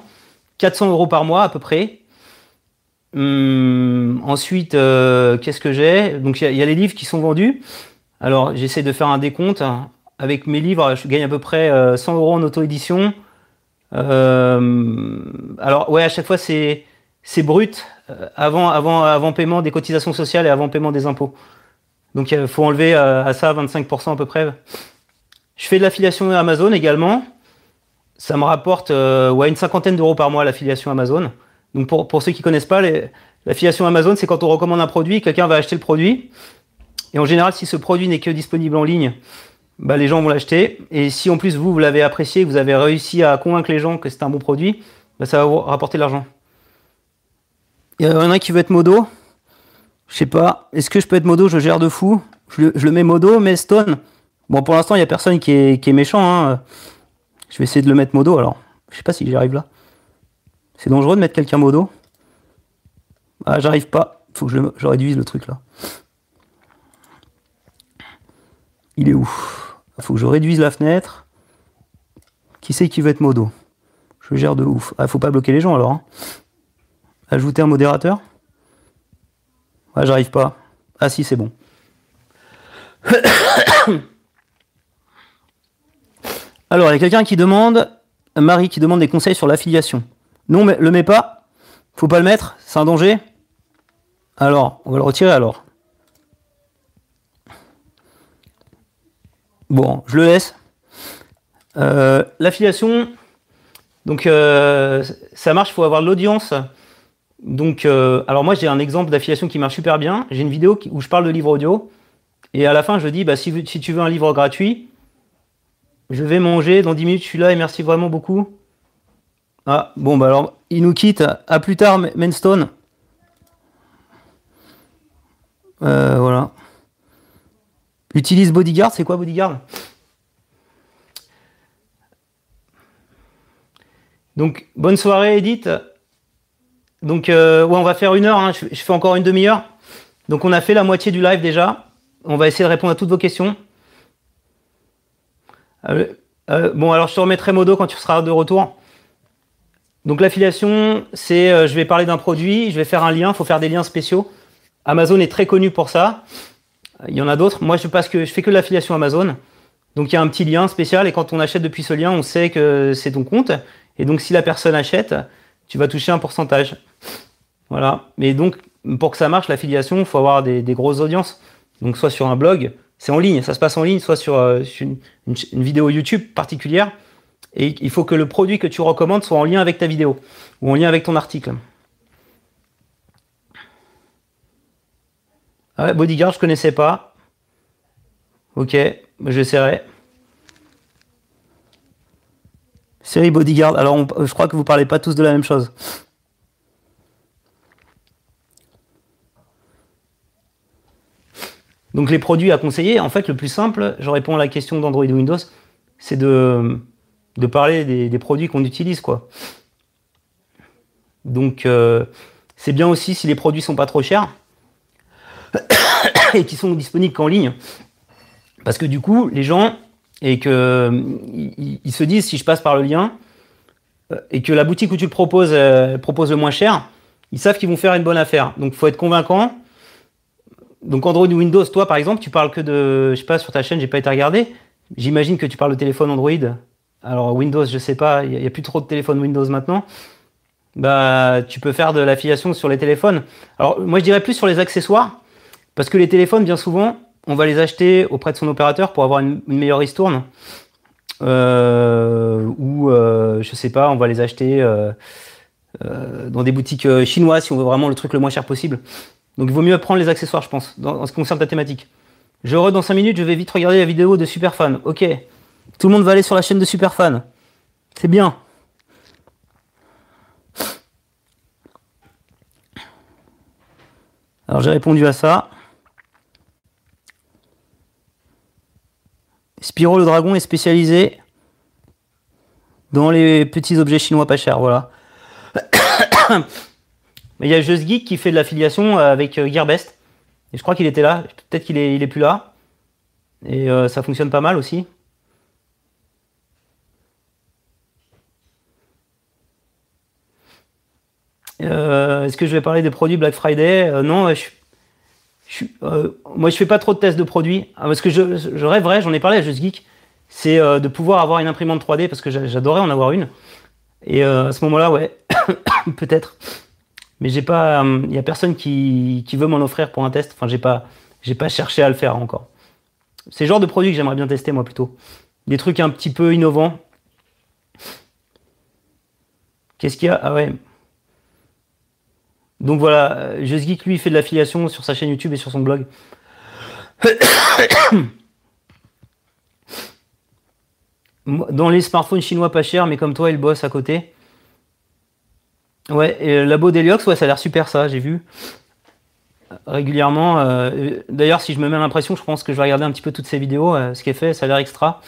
400 euros par mois à peu près. Hum, ensuite, euh, qu'est-ce que j'ai? Donc il y, a les livres qui sont vendus. Alors j'essaie de faire un décompte. Avec mes livres, je gagne à peu près 100 euh, euros en auto-édition. Euh, alors ouais, à chaque fois c'est c'est brut avant avant avant paiement des cotisations sociales et avant paiement des impôts. Donc il faut enlever à ça 25% à peu près. Je fais de l'affiliation Amazon également. Ça me rapporte euh, ouais, une cinquantaine d'euros par mois l'affiliation Amazon. Donc pour, pour ceux qui connaissent pas, l'affiliation Amazon, c'est quand on recommande un produit, quelqu'un va acheter le produit. Et en général, si ce produit n'est que disponible en ligne, bah, les gens vont l'acheter. Et si en plus vous, vous l'avez apprécié, vous avez réussi à convaincre les gens que c'est un bon produit, bah, ça va vous rapporter de l'argent. Il y en a qui veut être modo. Je sais pas. Est-ce que je peux être modo? Je gère de fou. Je, le mets modo, mais stone. Bon, pour l'instant, il n'y a personne qui est, méchant. Hein. Je vais essayer de le mettre modo alors. Je sais pas si j'y arrive là. C'est dangereux de mettre quelqu'un modo. Ah, j'arrive pas. Faut que je, réduise le truc là. Il est où? Faut que je réduise la fenêtre. Qui c'est qui veut être modo? Je gère de ouf. Ah, faut pas bloquer les gens alors. Hein. Ajouter un modérateur? Ah, j'arrive pas. Ah si, c'est bon. *coughs* Alors, il y a quelqu'un qui demande, Marie qui demande des conseils sur l'affiliation. Non, mais le mets pas. Faut pas le mettre, c'est un danger. Alors, on va le retirer alors. Bon, je le laisse. Euh, l'affiliation, donc euh, ça marche, il faut avoir de l'audience. Donc, euh, alors moi j'ai un exemple d'affiliation qui marche super bien. J'ai une vidéo où je parle de livre audio. Et à la fin, je dis, bah, si, tu veux un livre gratuit, je vais manger dans 10 minutes, je suis là et merci vraiment beaucoup. Ah, bon, bah alors, il nous quitte. À plus tard, Mainstone. Euh, voilà. Utilise Bodyguard, c'est quoi Bodyguard? Donc, bonne soirée, Edith. Donc, euh, ouais, on va faire une heure. Hein. je, fais encore une demi-heure. Donc, on a fait la moitié du live déjà. On va essayer de répondre à toutes vos questions. Euh, euh, bon, alors je te remettrai Modo quand tu seras de retour. Donc l'affiliation, c'est je vais parler d'un produit, je vais faire un lien, il faut faire des liens spéciaux. Amazon est très connu pour ça. Il y en a d'autres. Moi, je passe que je fais que l'affiliation Amazon. Donc il y a un petit lien spécial et quand on achète depuis ce lien, on sait que c'est ton compte. Et donc si la personne achète, tu vas toucher un pourcentage. Voilà. Mais donc pour que ça marche, l'affiliation, il faut avoir des grosses audiences. Donc soit sur un blog, c'est en ligne, ça se passe en ligne, soit sur, euh, une, vidéo YouTube particulière. Et il faut que le produit que tu recommandes soit en lien avec ta vidéo ou en lien avec ton article. Ah Bodyguard, je connaissais pas. Ok, j'essaierai. Série Bodyguard. Alors, je crois que vous parlez pas tous de la même chose. Donc les produits à conseiller, en fait, le plus simple, je réponds à la question d'Android Windows, c'est de, parler des, produits qu'on utilise. Donc, euh, c'est bien aussi si les produits sont pas trop chers *coughs* et qui sont disponibles qu'en ligne. Parce que du coup, les gens, et que ils, se disent, si je passe par le lien, euh, et que la boutique où tu le proposes euh, propose le moins cher, ils savent qu'ils vont faire une bonne affaire. Donc, il faut être convaincant. Donc, Android ou Windows, toi, par exemple, tu parles que de, je sais pas, sur ta chaîne, j'ai pas été regardé. J'imagine que tu parles de téléphone Android. Alors, Windows, je sais pas, il n'y a, plus trop de téléphones Windows maintenant. Bah, tu peux faire de l'affiliation sur les téléphones. Alors, moi, je dirais plus sur les accessoires. Parce que les téléphones, bien souvent, on va les acheter auprès de son opérateur pour avoir une, meilleure ristourne. Euh, ou, euh, je sais pas, on va les acheter euh, euh, dans des boutiques chinoises si on veut vraiment le truc le moins cher possible. Donc il vaut mieux prendre les accessoires, je pense, en ce qui concerne ta thématique. Je re dans 5 minutes, je vais vite regarder la vidéo de Superfan. Ok. Tout le monde va aller sur la chaîne de Superfan. C'est bien. Alors j'ai répondu à ça. Spiro le dragon est spécialisé dans les petits objets chinois pas chers, voilà. *coughs* Mais il y a Just Geek qui fait de l'affiliation avec euh, Gearbest. Et je crois qu'il était là. Peut-être qu'il est, plus là. Et euh, ça fonctionne pas mal aussi. Euh, est-ce que je vais parler des produits Black Friday? Non, je, euh, moi, je fais pas trop de tests de produits. Ah, parce que je, je rêverais, j'en ai parlé à Just Geek, c'est euh, de pouvoir avoir une imprimante 3D parce que j'adorais en avoir une. Et euh, à ce moment-là, ouais, *coughs* peut-être. Mais j'ai pas, il y a personne qui, qui veut m'en offrir pour un test. Enfin, j'ai pas, j'ai pas cherché à le faire encore. C'est le genre de produit que j'aimerais bien tester moi plutôt. Des trucs un petit peu innovants. Qu'est-ce qu'il y a? Ah ouais. Donc voilà, euh, JustGeek lui fait de l'affiliation sur sa chaîne YouTube et sur son blog. *coughs* Dans les smartphones chinois pas chers, mais comme toi, il bosse à côté. Ouais, et le labo d'Heliox, ouais, ça a l'air super ça, j'ai vu. Régulièrement. Euh, d'ailleurs, si je me mets l'impression, je pense que je vais regarder un petit peu toutes ces vidéos. Euh, ce qui fait, ça a l'air extra.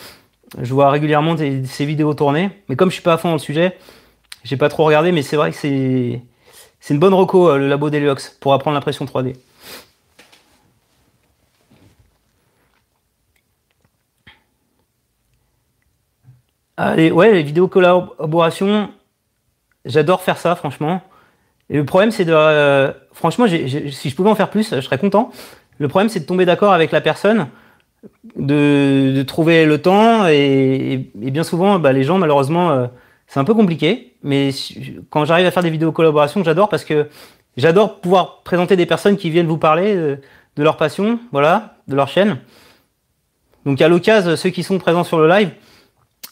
Je vois régulièrement ces vidéos tourner. Mais comme je suis pas à fond dans le sujet, j'ai pas trop regardé, mais c'est vrai que c'est c'est une bonne reco, euh, le labo Deluxe, pour apprendre l'impression 3D. Allez, ouais, les vidéos collaboration, j'adore faire ça, franchement. Et le problème, c'est de. Euh, franchement, si je pouvais en faire plus, je serais content. Le problème, c'est de tomber d'accord avec la personne, de, trouver le temps, et, bien souvent, bah, les gens, malheureusement, euh, c'est un peu compliqué, mais quand j'arrive à faire des vidéos collaboration, j'adore parce que j'adore pouvoir présenter des personnes qui viennent vous parler de, leur passion, voilà, de leur chaîne. Donc à l'occasion, ceux qui sont présents sur le live,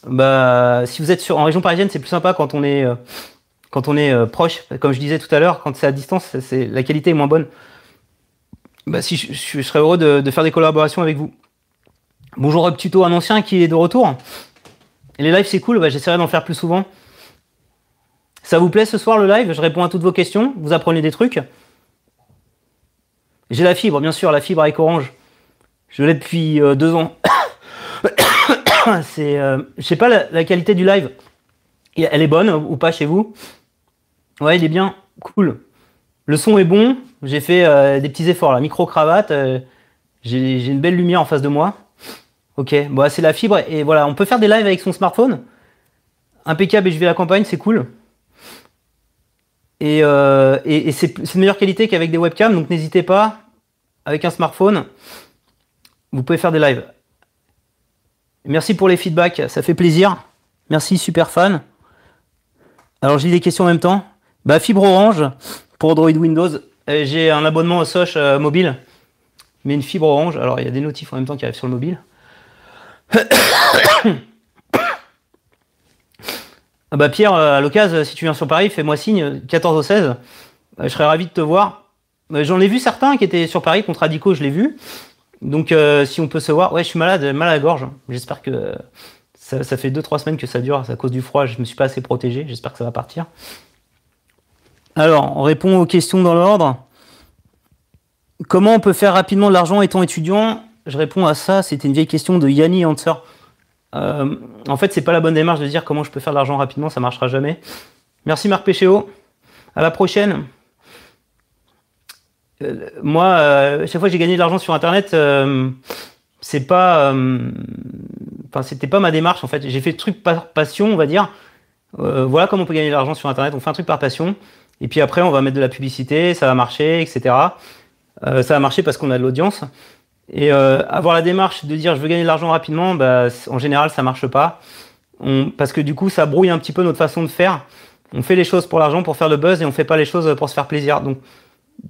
bah, si vous êtes en région parisienne, c'est plus sympa quand on est, euh, quand on est euh, proche. Comme je disais tout à l'heure, quand c'est à distance, la qualité est moins bonne. Bah, si je, serais heureux de, de, faire des collaborations avec vous. Bonjour Tuto, un ancien qui est de retour les lives, c'est cool, bah, j'essaierai d'en faire plus souvent. Ça vous plaît ce soir le live? Je réponds à toutes vos questions, vous apprenez des trucs. J'ai la fibre, bien sûr, la fibre avec Orange. Je l'ai depuis euh, deux ans. *coughs* c'est, euh, je sais pas la, qualité du live. Elle est bonne ou pas chez vous? Ouais, il est bien, cool. Le son est bon. J'ai fait euh, des petits efforts là, micro cravate. j'ai une belle lumière en face de moi. Ok, bon, c'est la fibre et voilà, on peut faire des lives avec son smartphone. Impeccable et je vais la campagne, c'est cool. Et, euh, c'est de meilleure qualité qu'avec des webcams, donc n'hésitez pas, avec un smartphone, vous pouvez faire des lives. Merci pour les feedbacks, ça fait plaisir. Merci, super fan. Alors, j'ai des questions en même temps. Bah, fibre orange pour Android Windows. Euh, j'ai un abonnement au Soch euh, mobile, mais une fibre orange. Alors, il y a des notifs en même temps qui arrivent sur le mobile. *coughs* ah bah Pierre, euh, à l'occasion, si tu viens sur Paris, fais-moi signe, 14 au 16. Euh, je serais ravi de te voir. Euh, j'en ai vu certains qui étaient sur Paris contre Radico, je l'ai vu. Donc si on peut se voir, ouais, je suis malade, mal à la gorge. J'espère que ça, fait 2-3 semaines que ça dure, à cause du froid, je me suis pas assez protégé. J'espère que ça va partir. Alors, on répond aux questions dans l'ordre. Comment on peut faire rapidement de l'argent étant étudiant? Je réponds à ça. C'était une vieille question de Yanni Answer. Euh, en fait, c'est pas la bonne démarche de dire comment je peux faire de l'argent rapidement, ça marchera jamais. Merci Marc Péchéo. À la prochaine. Euh, moi, euh, chaque fois que j'ai gagné de l'argent sur Internet, c'est pas, enfin, c'était pas ma démarche en fait. J'ai fait le truc par passion, on va dire. voilà comment on peut gagner de l'argent sur Internet. On fait un truc par passion, et puis après, on va mettre de la publicité, ça va marcher, etc. ça va marcher parce qu'on a de l'audience. Et euh, avoir la démarche de dire je veux gagner de l'argent rapidement, bah, en général ça marche pas. parce que du coup ça brouille un petit peu notre façon de faire. On fait les choses pour l'argent, pour faire le buzz, et on fait pas les choses pour se faire plaisir. Donc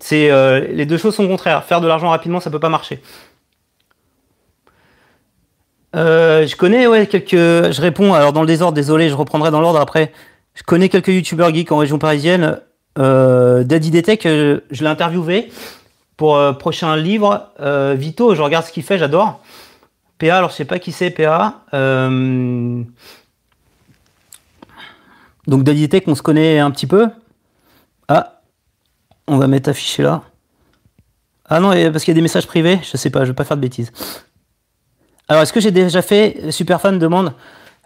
c'est euh, les deux choses sont contraires. Faire de l'argent rapidement, ça peut pas marcher. Euh, je connais ouais quelques. Je réponds alors dans le désordre. Désolé, je reprendrai dans l'ordre après. Je connais quelques youtubeurs geeks en région parisienne. Daddy Detect, je l'ai interviewé pour euh, prochain livre, euh, Vito, je regarde ce qu'il fait, j'adore. PA, alors je sais pas qui c'est PA. Euh, donc Tech, on se connaît un petit peu? Ah, on va mettre affiché là. Ah non, parce qu'il y a des messages privés, je sais pas, je vais pas faire de bêtises. Alors, est-ce que j'ai déjà fait, super fan demande,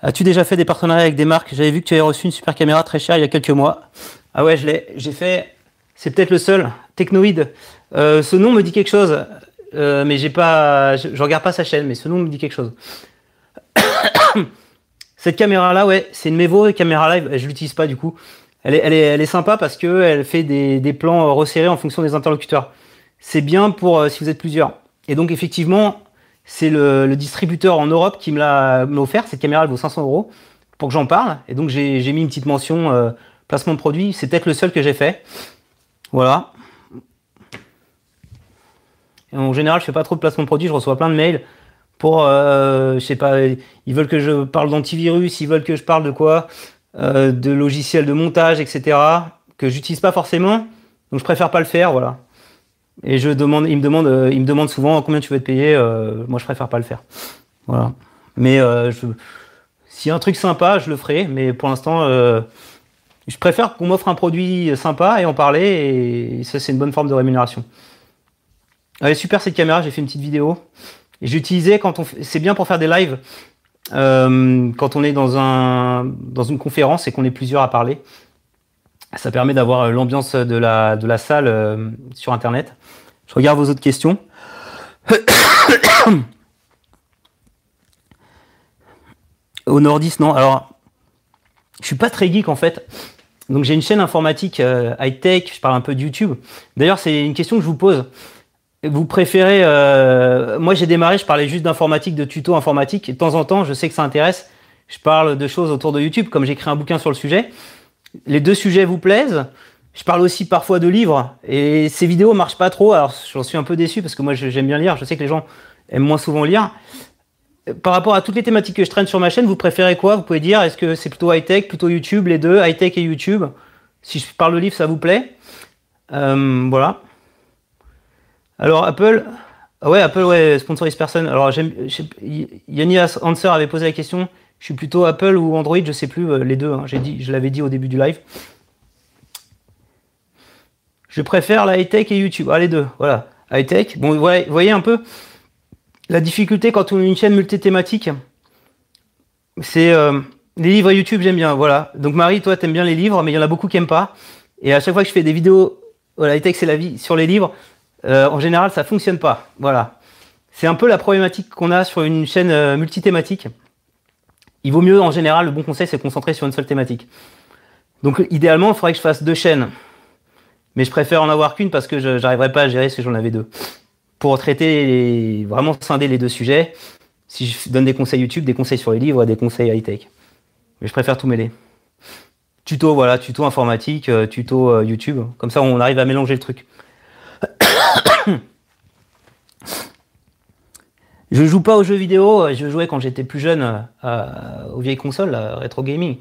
as-tu déjà fait des partenariats avec des marques? J'avais vu que tu avais reçu une super caméra très chère il y a quelques mois. Ah ouais, je l'ai, j'ai fait, c'est peut-être le seul, Technoid. Euh, ce nom me dit quelque chose, euh, mais j'ai pas, je, regarde pas sa chaîne, mais ce nom me dit quelque chose. *coughs* Cette caméra-là, ouais, c'est une Mevo caméra live. Je l'utilise pas du coup. Elle est, elle est, elle est sympa parce que elle fait des, plans resserrés en fonction des interlocuteurs. C'est bien pour euh, si vous êtes plusieurs. Et donc effectivement, c'est le, le, distributeur en Europe qui me l'a offert. Cette caméra, elle vaut 500 euros pour que j'en parle. Et donc j'ai mis une petite mention placement de produit. C'est peut-être le seul que j'ai fait. Voilà en général, je fais pas trop de placement de produits, je reçois plein de mails pour, euh, je sais pas, ils veulent que je parle d'antivirus, ils veulent que je parle de quoi, euh, de logiciels de montage, etc. que j'utilise pas forcément, donc je préfère pas le faire, voilà. Et je demande, ils me demandent, euh, ils me demandent souvent combien tu veux être payé. moi, je préfère pas le faire, voilà. Mais je, si un truc sympa, je le ferai, mais pour l'instant, je préfère qu'on m'offre un produit sympa et en parler, et ça, c'est une bonne forme de rémunération. Est super cette caméra, j'ai fait une petite vidéo. Utilisé quand on c'est bien pour faire des lives euh, quand on est dans un dans une conférence et qu'on est plusieurs à parler. Ça permet d'avoir euh, l'ambiance de la de la salle euh, sur internet. Je regarde vos autres questions. *coughs* Au nordiste, non. Alors, je suis pas très geek en fait. Donc j'ai une chaîne informatique high tech. Je parle un peu de YouTube. D'ailleurs, c'est une question que je vous pose. Vous préférez. Euh, moi, j'ai démarré, je parlais juste d'informatique, de tuto informatique. Et de temps en temps, je sais que ça intéresse. Je parle de choses autour de YouTube, comme j'ai écrit un bouquin sur le sujet. Les deux sujets vous plaisent. Je parle aussi parfois de livres. Et ces vidéos marchent pas trop. Alors, j'en suis un peu déçu parce que moi, j'aime bien lire. Je sais que les gens aiment moins souvent lire. Par rapport à toutes les thématiques que je traîne sur ma chaîne, vous préférez quoi? Vous pouvez dire, est-ce que c'est plutôt high-tech, plutôt YouTube, les deux, high-tech et YouTube? Si je parle de livres, ça vous plaît? Euh, Voilà. Alors Apple, ah ouais, Apple, ouais, sponsorise personne. Alors j'aime, Yanni Answer avait posé la question. Je suis plutôt Apple ou Android, je sais plus, euh, les deux. Hein, j'ai dit, je l'avais dit au début du live. Je préfère la high-tech et YouTube. Ah, les deux, voilà. High-tech. Bon, vous voyez un peu la difficulté quand on a une chaîne multithématique. C'est euh, les livres YouTube, j'aime bien. Voilà. Donc Marie, toi, t'aimes bien les livres, mais il y en a beaucoup qui n'aiment pas. Et à chaque fois que je fais des vidéos, voilà, high-tech, c'est la vie sur les livres. Euh, en général, ça fonctionne pas. Voilà. C'est un peu la problématique qu'on a sur une chaîne euh, multithématique. Il vaut mieux, en général, le bon conseil, c'est concentrer sur une seule thématique. Donc, idéalement, il faudrait que je fasse deux chaînes. Mais je préfère en avoir qu'une parce que je n'arriverai pas à gérer si j'en avais deux. Pour traiter, vraiment scinder les deux sujets, si je donne des conseils YouTube, des conseils sur les livres, des conseils high-tech. Mais je préfère tout mêler. Tuto, voilà, tuto informatique, euh, tuto YouTube. Comme ça, on arrive à mélanger le truc. Je joue pas aux jeux vidéo, je jouais quand j'étais plus jeune euh, aux vieilles consoles, rétro gaming.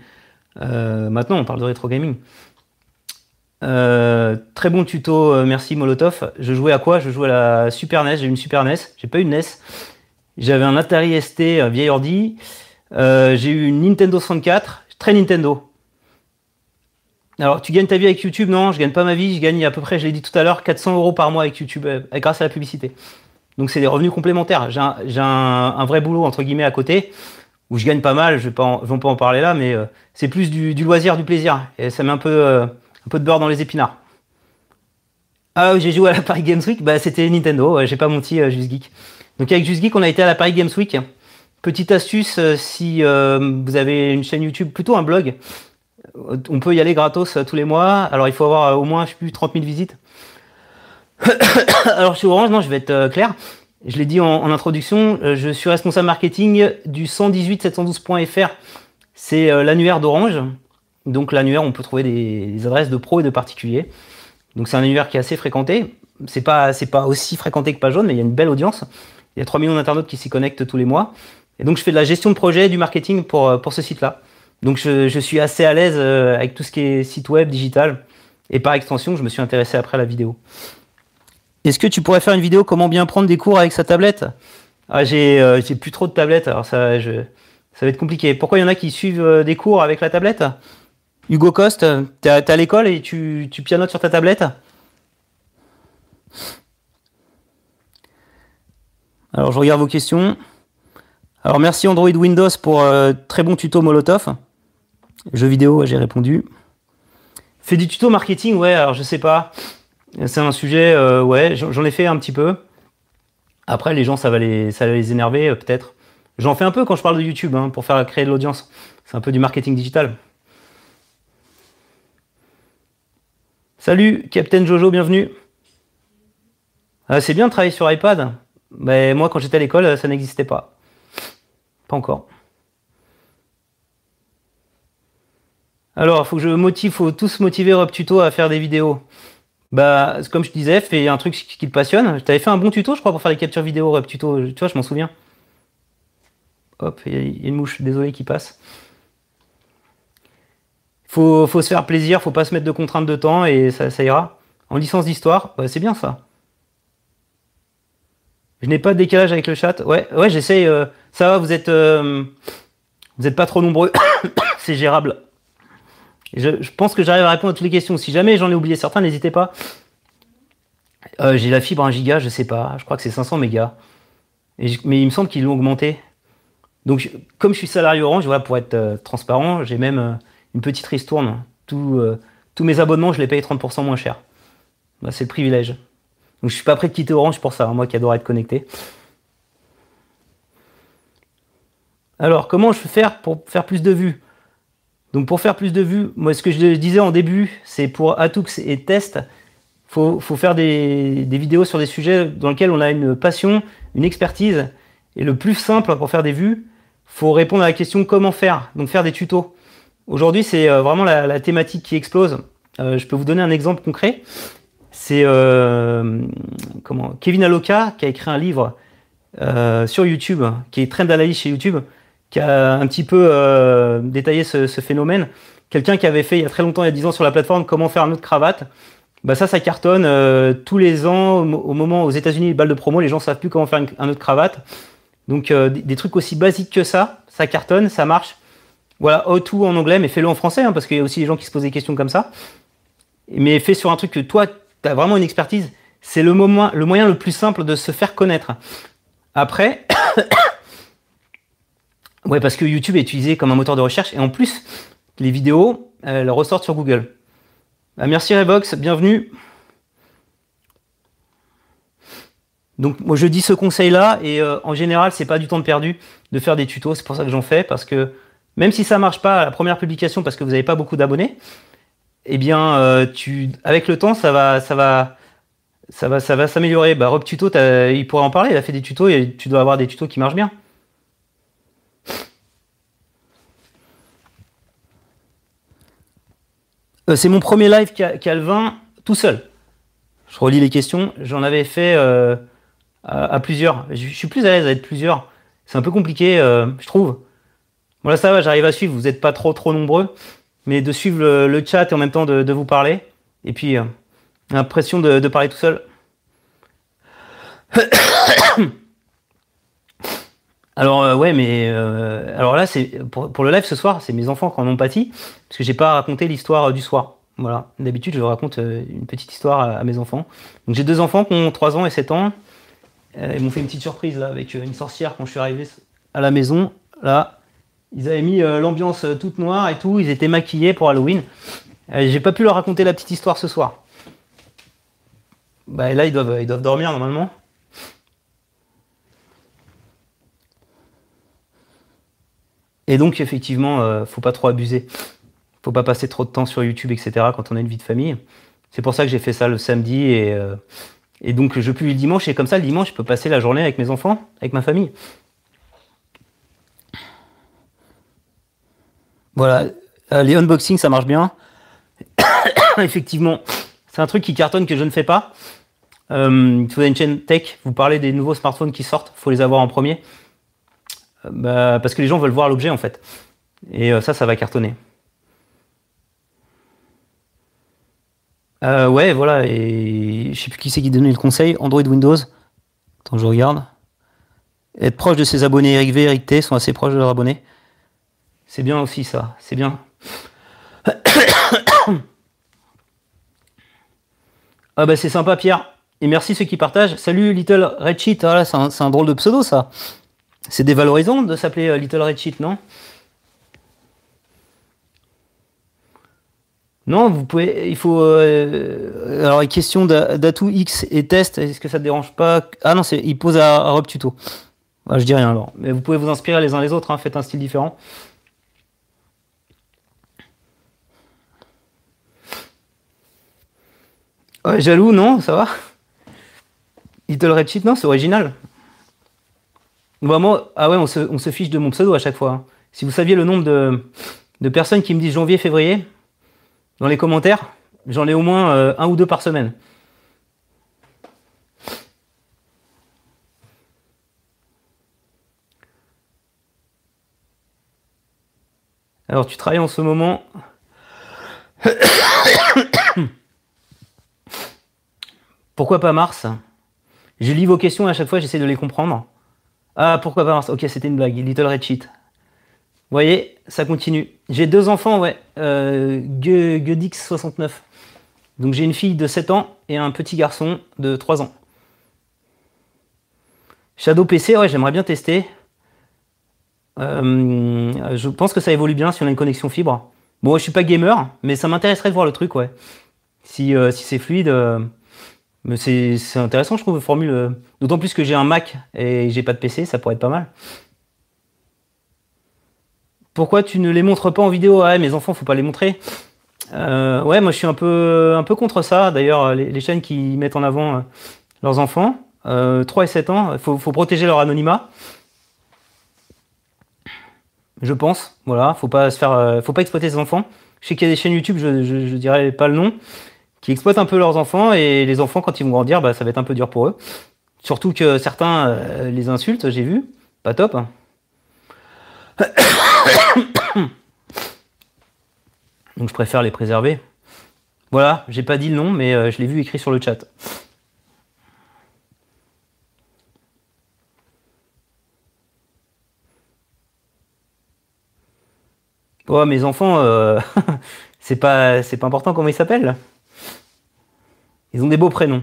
Euh, maintenant, on parle de rétro gaming. Euh, très bon tuto, merci Molotov. Je jouais à quoi? Je jouais à la Super NES, j'ai une Super NES, j'ai pas une NES. J'avais un Atari ST, vieil ordi. j'ai eu une Nintendo 64, très Nintendo. Alors, tu gagnes ta vie avec YouTube Non, je gagne pas ma vie. Je gagne à peu près, je l'ai dit tout à l'heure, 400 euros par mois avec YouTube, euh, grâce à la publicité. Donc, c'est des revenus complémentaires. J'ai un, vrai boulot, entre guillemets, à côté où je gagne pas mal, je en, vais pas en parler là, mais c'est plus du, loisir, du plaisir. Et ça met un peu, un peu de beurre dans les épinards. Ah j'ai joué à la Paris Games Week, bah, c'était Nintendo, j'ai pas menti, euh, Just Geek. Donc avec Just Geek, on a été à la Paris Games Week. Petite astuce, euh, si euh, vous avez une chaîne YouTube, plutôt un blog, on peut y aller gratos tous les mois. Alors il faut avoir au moins, je sais plus, 30 000 visites. *coughs* Alors chez Orange, non, je vais être clair. Je l'ai dit en, introduction, je suis responsable marketing du 118-712.fr. C'est l'annuaire d'Orange. Donc l'annuaire, on peut trouver des adresses de pros et de particuliers. Donc c'est un univers qui est assez fréquenté. C'est pas, pas aussi fréquenté que Page Jaune, mais il y a une belle audience. Il y a 3 millions d'internautes qui s'y connectent tous les mois. Et donc je fais de la gestion de projet, du marketing pour, euh, pour ce site-là. Donc je, suis assez à l'aise euh, avec tout ce qui est site web, digital. Et par extension, je me suis intéressé après à la vidéo. Est-ce que tu pourrais faire une vidéo comment bien prendre des cours avec sa tablette? Ah, j'ai, euh, j'ai plus trop de tablettes, alors ça, va être compliqué. Pourquoi il y en a qui suivent des cours avec la tablette? Hugo Coste, t'es à, à l'école et tu, tu pianotes sur ta tablette? Alors je regarde vos questions. Alors merci Android Windows pour euh, très bon tuto Molotov. Jeux vidéo, j'ai répondu. Fait du tuto marketing, ouais, alors je sais pas. C'est un sujet, euh, ouais, j'en ai fait un petit peu. Après, les gens, ça va les, ça va les énerver, euh, peut-être. J'en fais un peu quand je parle de YouTube, hein, pour faire créer de l'audience. C'est un peu du marketing digital. Salut, Captain Jojo, bienvenue. Ah, c'est bien de travailler sur iPad. Mais moi, quand j'étais à l'école, ça n'existait pas. Pas encore. Alors, il faut je motive, faut tous motiver Rob Tuto à faire des vidéos. Bah, comme je disais, fais un truc qui te passionne. T'avais fait un bon tuto, je crois, pour faire les captures vidéo Rob Tuto. Tu vois, je m'en souviens. Hop, il y, a une mouche, désolé, qui passe faut, faut se faire plaisir, faut pas se mettre de contraintes de temps et ça, ira. En licence d'histoire, bah, c'est bien ça. Je n'ai pas de décalage avec le chat. Ouais, ouais, j'essaye. Euh, ça va, vous êtes, euh, vous êtes pas trop nombreux. *coughs* c'est gérable. Je, pense que j'arrive à répondre à toutes les questions. Si jamais j'en ai oublié certains, n'hésitez pas. Euh, j'ai la fibre 1 giga, je sais pas. Je crois que c'est 500 mégas. mais il me semble qu'ils l'ont augmenté. Donc, comme je suis salarié Orange, voilà, pour être transparent, j'ai même une petite ristourne. Tous mes abonnements, je les paye 30% moins cher. Bah, c'est le privilège. Donc je suis pas prêt de quitter Orange pour ça, hein, moi qui adore être connecté. Alors, comment je peux faire pour faire plus de vues? Donc pour faire plus de vues, moi ce que je disais en début, c'est pour Atux et Test, faut, faut faire des, vidéos sur des sujets dans lesquels on a une passion, une expertise. Et le plus simple pour faire des vues, faut répondre à la question comment faire, donc faire des tutos. Aujourd'hui, c'est euh, vraiment la, thématique qui explose. Euh, je peux vous donner un exemple concret. C'est euh, Kevin Aloka qui a écrit un livre sur YouTube, qui est trend d'analyse chez YouTube, qui a un petit peu détaillé ce, phénomène. Quelqu'un qui avait fait il y a très longtemps, il y a 10 ans sur la plateforme, comment faire un autre cravate. Bah ça, ça cartonne tous les ans. Au, moment aux États-Unis, les balles de promo, les gens savent plus comment faire un autre cravate. Donc des, trucs aussi basiques que ça, ça cartonne, ça marche. Voilà, how en anglais, mais fais-le en français, hein, parce qu'il y a aussi des gens qui se posent des questions comme ça. Mais fais sur un truc que toi, tu vraiment une expertise. C'est le, le moyen le plus simple de se faire connaître. Après, *coughs* ouais, parce que YouTube est utilisé comme un moteur de recherche, et en plus, les vidéos, elles ressortent sur Google. Bah, merci Revox, bienvenue. Donc moi je dis ce conseil là et euh, en général c'est pas du temps perdu de faire des tutos, c'est pour ça que j'en fais parce que même si ça marche pas à la première publication parce que vous n'avez pas beaucoup d'abonnés, eh bien, euh, tu, avec le temps, ça va, ça va, ça va, s'améliorer. Bah, Rob Tuto, il pourrait en parler. Il a fait des tutos et tu dois avoir des tutos qui marchent bien. Euh, c'est mon premier live Calvin tout seul. Je relis les questions. J'en avais fait euh, à, plusieurs. Je, suis plus à l'aise à être plusieurs. C'est un peu compliqué, je trouve. Bon là ça va, j'arrive à suivre, vous n'êtes pas trop trop nombreux, mais de suivre le, chat et en même temps de, vous parler. Et puis, euh, l'impression de, parler tout seul. *coughs* alors euh, ouais, mais euh, alors là c'est pour, le live ce soir, c'est mes enfants qui en ont pâti parce que j'ai pas raconté l'histoire du soir. Voilà, d'habitude je raconte une petite histoire à, mes enfants. Donc j'ai deux enfants qui ont 3 ans et 7 ans. ils m'ont fait une petite surprise avec une sorcière quand je suis arrivé à la maison. Là, Ils avaient mis euh, l'ambiance toute noire et tout. Ils étaient maquillés pour Halloween. J'ai pas pu leur raconter la petite histoire ce soir. Bah là, ils doivent, ils doivent dormir normalement. Et donc, effectivement, euh, faut pas trop abuser. Faut pas passer trop de temps sur YouTube, etc. quand on a une vie de famille. C'est pour ça que j'ai fait ça le samedi et, euh, et donc je publie le dimanche. Et comme ça, le dimanche, je peux passer la journée avec mes enfants, avec ma famille. Voilà. Euh, les unboxings, ça marche bien. *coughs* Effectivement, c'est un truc qui cartonne que je ne fais pas. Euh, avez une chaîne tech, vous parlez des nouveaux smartphones qui sortent, faut les avoir en premier. Euh, bah, parce que les gens veulent voir l'objet en fait. Et euh, ça, ça va cartonner. ouais, voilà, et je sais plus qui c'est qui donnait le conseil. Android Windows. Attends, je regarde. Être proche de ses abonnés, Eric V, Eric T sont assez proches de leurs abonnés. C'est bien aussi ça, c'est bien. *coughs* ah bah c'est sympa Pierre. Et merci ceux qui partagent. Salut Little Red Sheet. Ah c'est un, drôle de pseudo ça. C'est dévalorisant de s'appeler euh, Little Red Sheet, non? Non, vous pouvez. Il faut. Euh, alors, question d'atout X et test. Est-ce que ça te dérange pas? Ah non, il pose à, à Rob Tuto. Ah, je dis rien alors. Mais vous pouvez vous inspirer les uns les autres. Hein, faites un style différent. Ouais, jaloux, non Ça va Little Red Sheet, non, c'est original. Bah moi, ah ouais, on se, fiche de mon pseudo à chaque fois. Hein. Si vous saviez le nombre de, personnes qui me disent janvier, février, dans les commentaires, j'en ai au moins euh, un ou deux par semaine. Alors tu travailles en ce moment. Pourquoi pas Mars? Je lis vos questions à chaque fois j'essaie de les comprendre. Ah, pourquoi pas Ok, c'était une blague. Little Red Sheet. Vous voyez, ça continue. J'ai deux enfants, ouais. Euh, 69. Donc j'ai une fille de 7 ans et un petit garçon de 3 ans. Shadow PC, ouais, j'aimerais bien tester. Euh, je pense que ça évolue bien si on a une connexion fibre. Bon, je suis pas gamer, mais ça m'intéresserait de voir le truc, ouais. Si, euh, si c'est fluide. Euh, mais c'est intéressant, je trouve, formule. Euh, d'autant plus que j'ai un Mac et j'ai pas de PC, ça pourrait être pas mal. Pourquoi tu ne les montres pas en vidéo? Ouais, mes enfants, faut pas les montrer. Euh, ouais, moi je suis un peu, un peu contre ça. D'ailleurs, les, chaînes qui mettent en avant euh, leurs enfants, 3 et 7 ans, il faut, protéger leur anonymat. Je pense, voilà, faut pas se faire, faut pas exploiter ses enfants. Je sais qu'il y a des chaînes YouTube, je, je, je dirais pas le nom, qui exploitent un peu leurs enfants et les enfants quand ils vont grandir, bah, ça va être un peu dur pour eux. Surtout que certains euh, les insultent, j'ai vu, pas top. Donc je préfère les préserver. Voilà, j'ai pas dit le nom, mais euh, je l'ai vu écrit sur le chat. Oh, mes enfants, euh, *laughs* c'est pas, c'est pas important comment ils s'appellent. Ils ont des beaux prénoms.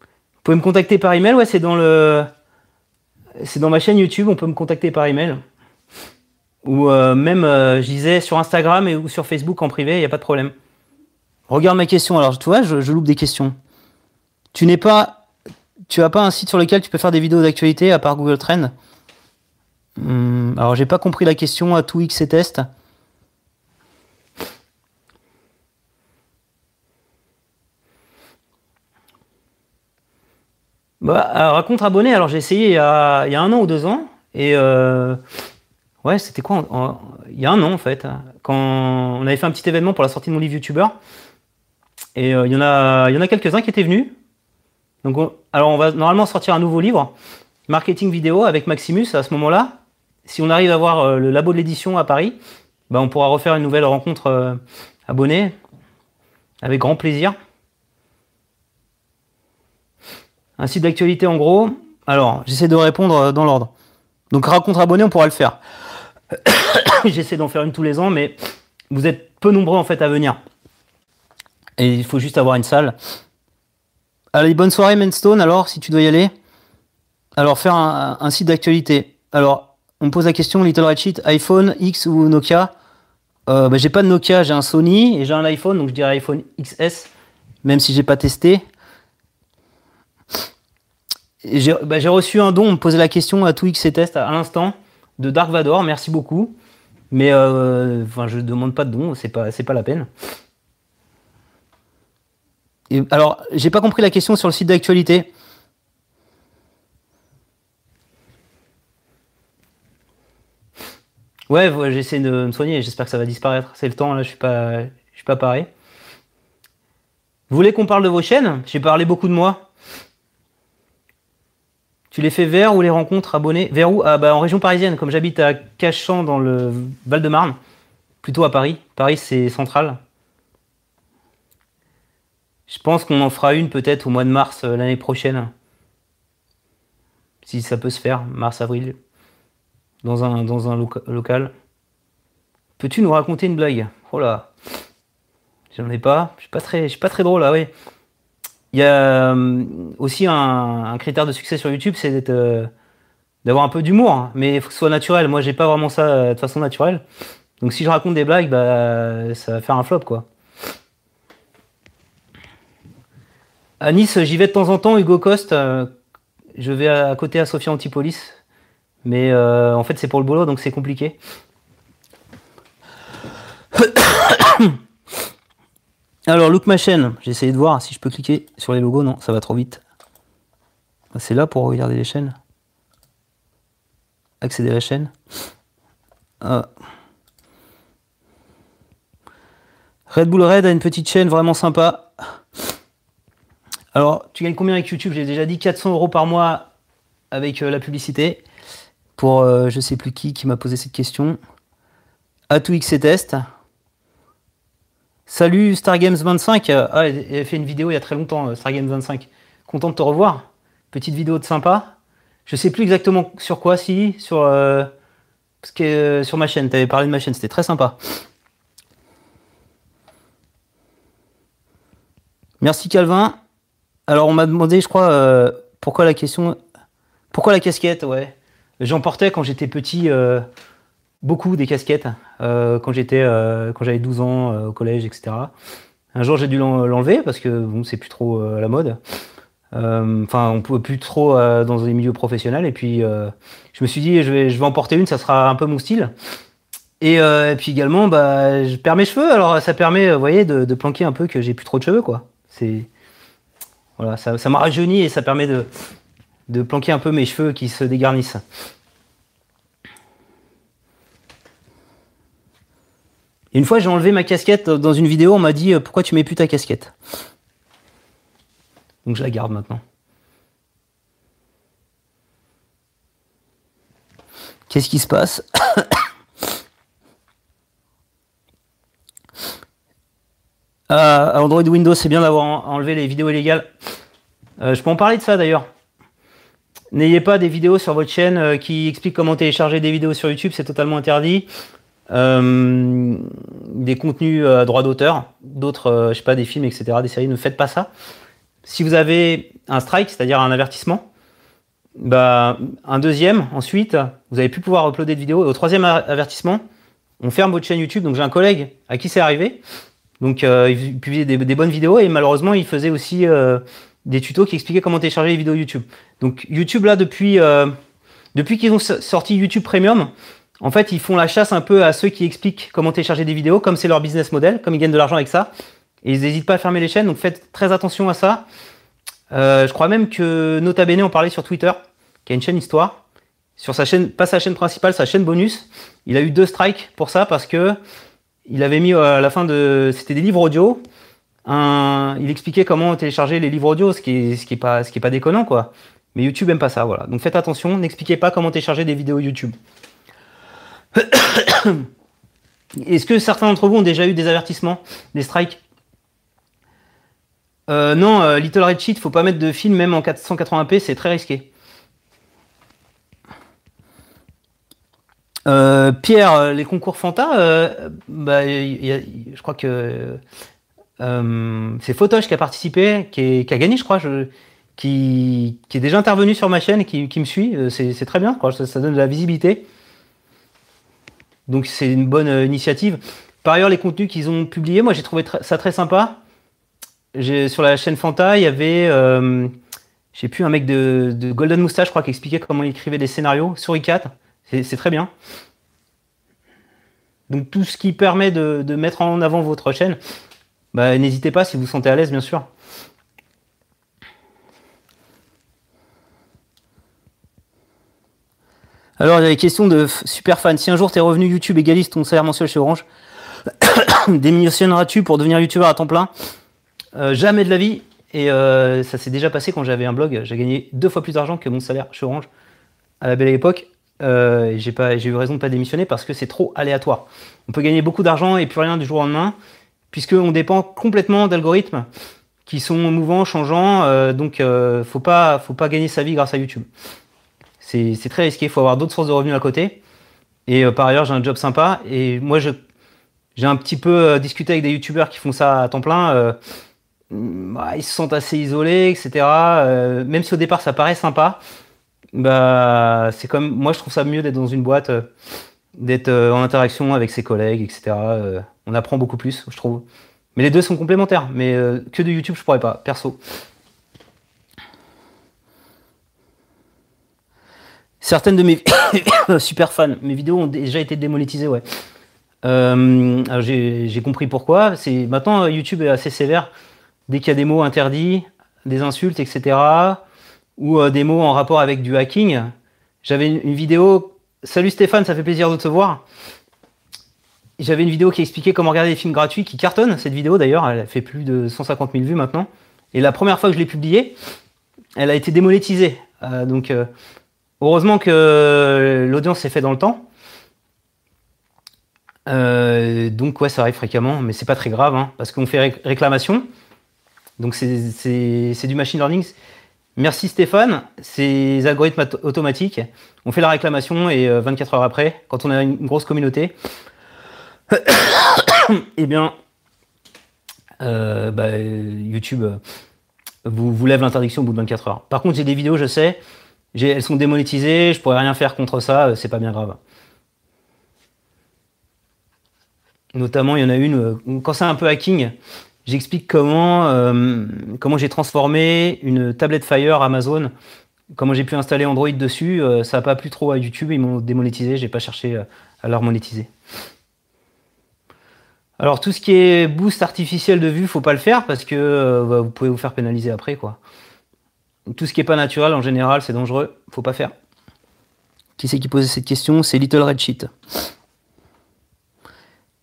Vous pouvez me contacter par email, ouais, c'est dans le. C'est dans ma chaîne YouTube, on peut me contacter par email. Ou euh, même, euh, je disais, sur Instagram et, ou sur Facebook en privé, il n'y a pas de problème. Regarde ma question, alors tu vois, je, loupe des questions. Tu n'es pas. Tu as pas un site sur lequel tu peux faire des vidéos d'actualité à part Google Trend hum, Alors j'ai pas compris la question à tout X et test. Bah, alors, contre abonné, alors j'ai essayé il y, a, un an ou deux ans. Et euh, ouais, c'était quoi Il y a un an en fait. Quand on avait fait un petit événement pour la sortie de mon livre YouTuber. Et euh, il y en a, il y en a quelques-uns qui étaient venus. Donc, alors on va normalement sortir un nouveau livre, marketing vidéo avec Maximus à ce moment-là. Si on arrive à avoir euh, le labo de l'édition à Paris, bah, on pourra refaire une nouvelle rencontre abonnée avec grand plaisir. Un site d'actualité en gros. Alors, j'essaie de répondre euh, dans l'ordre. Donc, raconte abonné, on pourra le faire. *coughs* j'essaie d'en faire une tous les ans, mais vous êtes peu nombreux en fait à venir. Et il faut juste avoir une salle. Allez, bonne soirée, Mainstone, alors, si tu dois y aller. Alors, faire un, site d'actualité. Alors, on me pose la question Little Red Sheet, iPhone, X ou Nokia? Euh, bah, J'ai pas de Nokia, j'ai un Sony et j'ai un iPhone, donc je dirais iPhone XS, même si j'ai pas testé. Bah, j'ai reçu un don, on me posait la question à tout X test à, l'instant de Dark Vador, merci beaucoup. Mais euh, je demande pas de don, c'est pas, pas la peine. Et, alors, j'ai pas compris la question sur le site d'actualité. Ouais, j'essaie de me soigner, j'espère que ça va disparaître. C'est le temps, là, je suis pas, je suis pas pareil. Vous voulez qu'on parle de vos chaînes? J'ai parlé beaucoup de moi. Tu les fais vers ou les rencontres abonnés Vers où? Ah, bah, En région parisienne, comme j'habite à Cachan dans le Val-de-Marne, plutôt à Paris. Paris, c'est central. Je pense qu'on en fera une peut-être au mois de mars euh, l'année prochaine. Si ça peut se faire, mars-avril dans un, dans un local. Peux-tu nous raconter une blague? Oh là J'en ai pas. Je suis pas je suis pas très drôle là, oui. Il y a euh, aussi un, critère de succès sur YouTube, c'est d'être, euh, d'avoir un peu d'humour, hein. mais il faut que ce soit naturel. Moi, j'ai pas vraiment ça euh, de façon naturelle. Donc, si je raconte des blagues, bah, ça va faire un flop, quoi. À Nice, j'y vais de temps en temps. Hugo Coste, je vais à, côté à Sophia Antipolis. Mais euh, en fait, c'est pour le boulot, donc c'est compliqué. Alors, look ma chaîne. J'ai essayé de voir si je peux cliquer sur les logos. Non, ça va trop vite. C'est là pour regarder les chaînes. Accéder à la chaîne. Ah. Red Bull Red a une petite chaîne vraiment sympa. Alors, tu gagnes combien avec YouTube? J'ai déjà dit 400 euros par mois avec euh, la publicité pour euh, je sais plus qui qui m'a posé cette question. A tout X test. Salut Stargames25. Ah, elle a fait une vidéo il y a très longtemps, euh, Stargames25. Content de te revoir. Petite vidéo de sympa. Je sais plus exactement sur quoi, si, sur, euh, sur ma chaîne. Tu avais parlé de ma chaîne, c'était très sympa. Merci Calvin. Alors on m'a demandé, je crois, pourquoi la question. Pourquoi la casquette, ouais. J'en portais quand j'étais petit euh, beaucoup des casquettes, euh, quand j'étais, euh, quand j'avais 12 ans au collège, etc. Un jour, j'ai dû l'enlever parce que bon, c'est plus trop la mode. Enfin, on pouvait plus trop dans les milieux professionnels. Et puis, je me suis dit, je vais, en porter une, ça sera un peu mon style. Et, puis également, bah, je perds mes cheveux. Alors, ça permet, voyez, de, planquer un peu que j'ai plus trop de cheveux, quoi. C'est voilà, ça, m'a rajeuni et ça permet de planquer un peu mes cheveux qui se dégarnissent. Une fois, j'ai enlevé ma casquette dans une vidéo, on m'a dit euh, pourquoi tu mets plus ta casquette? Donc je la garde maintenant. Qu'est-ce qui se passe *coughs* euh, Android Windows, c'est bien d'avoir enlevé les vidéos illégales. Euh, je peux en parler de ça d'ailleurs. N'ayez pas des vidéos sur votre chaîne euh, qui expliquent comment télécharger des vidéos sur YouTube, c'est totalement interdit. Euh, des contenus à droit d'auteur, d'autres, euh, je sais pas, des films, etc., des séries, ne faites pas ça. Si vous avez un strike, c'est-à-dire un avertissement, bah, un deuxième, ensuite, vous avez pu pouvoir uploader de vidéos. Et au troisième avertissement, on ferme votre chaîne YouTube. Donc j'ai un collègue à qui c'est arrivé. Donc il publiait des, bonnes vidéos et malheureusement il faisait aussi des tutos qui expliquaient comment télécharger les vidéos YouTube. Donc YouTube là depuis euh, depuis qu'ils ont sorti YouTube Premium, en fait ils font la chasse un peu à ceux qui expliquent comment télécharger des vidéos, comme c'est leur business model, comme ils gagnent de l'argent avec ça, et ils n'hésitent pas à fermer les chaînes. Donc faites très attention à ça. Euh, je crois même que Nota Bene en parlait sur Twitter, qui a une chaîne histoire. Sur sa chaîne, pas sa chaîne principale, sa chaîne bonus, il a eu deux strikes pour ça parce que il avait mis euh, à la fin de, c'était des livres audio il expliquait comment télécharger les livres audio, ce qui est, ce qui est pas, ce pas déconnant quoi. Mais YouTube aime pas ça, voilà. Donc faites attention, n'expliquez pas comment télécharger des vidéos YouTube. *coughs* Est-ce que certains d'entre vous ont déjà eu des avertissements, des strikes? Euh, Non, euh, Little Red Sheet, faut pas mettre de film même en 480p, c'est très risqué. Euh, Pierre, les concours Fanta, bah, je crois que c'est Photosh qui a participé, qui, a gagné, je crois. qui, est déjà intervenu sur ma chaîne et qui, me suit. C'est très bien, ça, donne de la visibilité. Donc c'est une bonne initiative. Par ailleurs, les contenus qu'ils ont publiés, moi j'ai trouvé ça très sympa. Sur la chaîne Fanta, il y avait, euh, plus, un mec de, Golden Moustache, je crois, qui expliquait comment il écrivait des scénarios sur i4. C'est très bien. Donc tout ce qui permet de, mettre en avant votre chaîne, bah, n'hésitez pas si vous vous sentez à l'aise, bien sûr. Alors, il y a les questions de super fans. Si un jour tes revenus YouTube égalisent ton salaire mensuel chez Orange, *coughs* démissionneras-tu pour devenir YouTubeur à temps plein? Euh, Jamais de la vie. Et euh, ça s'est déjà passé quand j'avais un blog. J'ai gagné deux fois plus d'argent que mon salaire chez Orange à la belle époque. Euh, j'ai eu raison de pas démissionner parce que c'est trop aléatoire. On peut gagner beaucoup d'argent et plus rien du jour au lendemain, puisqu'on dépend complètement d'algorithmes qui sont mouvants, changeants. Donc, faut pas, faut pas gagner sa vie grâce à YouTube. C'est très risqué. Il faut avoir d'autres sources de revenus à côté. Et par ailleurs, j'ai un job sympa. Et moi, j'ai un petit peu discuté avec des YouTubeurs qui font ça à temps plein. Bah, ils se sentent assez isolés, etc. même si au départ ça paraît sympa, bah, c'est comme moi je trouve ça mieux d'être dans une boîte, euh, d'être euh, en interaction avec ses collègues, etc. Euh, on apprend beaucoup plus, je trouve. Mais les deux sont complémentaires. Mais que de YouTube, je pourrais pas, perso. Certaines de mes *coughs* super fans, mes vidéos ont déjà été démonétisées, ouais. j'ai compris pourquoi. C'est maintenant YouTube est assez sévère. Dès qu'il y a des mots interdits, des insultes, etc ou euh, des mots en rapport avec du hacking. J'avais une, vidéo. Salut Stéphane, ça fait plaisir de te voir. J'avais une vidéo qui expliquait comment regarder des films gratuits qui cartonnent. Cette vidéo d'ailleurs, elle fait plus de 150 000 vues maintenant. Et la première fois que je l'ai publiée, elle a été démonétisée. Euh, donc euh, heureusement que l'audience s'est fait dans le temps. donc ouais, ça arrive fréquemment, mais c'est pas très grave, hein, parce qu'on fait réclamation. Donc c'est du machine learning. Merci Stéphane. Ces algorithmes automatiques, on fait la réclamation et 24 euh, heures après, quand on a une grosse communauté, *coughs* eh bien, euh, bah, YouTube euh, vous, vous lève l'interdiction au bout de 24 heures. Par contre, j'ai des vidéos, je sais, elles sont démonétisées, je pourrais rien faire contre ça, c'est pas bien grave. Notamment, il y en a une, quand c'est un peu hacking, J'explique comment, euh, comment j'ai transformé une tablette Fire Amazon, comment j'ai pu installer Android dessus. Euh, ça n'a pas plu trop à YouTube, ils m'ont démonétisé, j'ai pas cherché euh, à leur monétiser. Alors tout ce qui est boost artificiel de vue, faut pas le faire parce que bah, vous pouvez vous faire pénaliser après quoi. Tout ce qui est pas naturel en général, c'est dangereux, faut pas faire. Qui c'est qui posait cette question? C'est Little Red Sheet.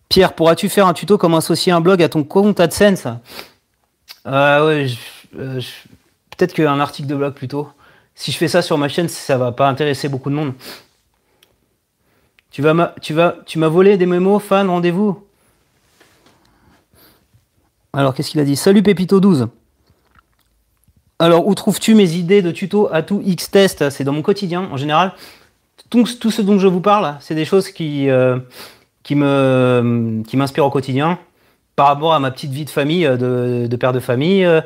Pierre, pourras-tu faire un tuto comment associer un blog à ton compte AdSense? Euh, euh Peut-être qu'un article de blog plutôt. Si je fais ça sur ma chaîne, ça va pas intéresser beaucoup de monde. Tu vas tu vas, tu m'as volé des mémos, fan, rendez-vous. Alors, qu'est-ce qu'il a dit? Salut Pépito12. Alors, où trouves-tu mes idées de tuto à tout X-Test? C'est dans mon quotidien, en général. Tout, tout, ce dont je vous parle, c'est des choses qui, euh, qui me qui au quotidien par rapport à ma petite vie de famille, euh, de, père de famille, euh,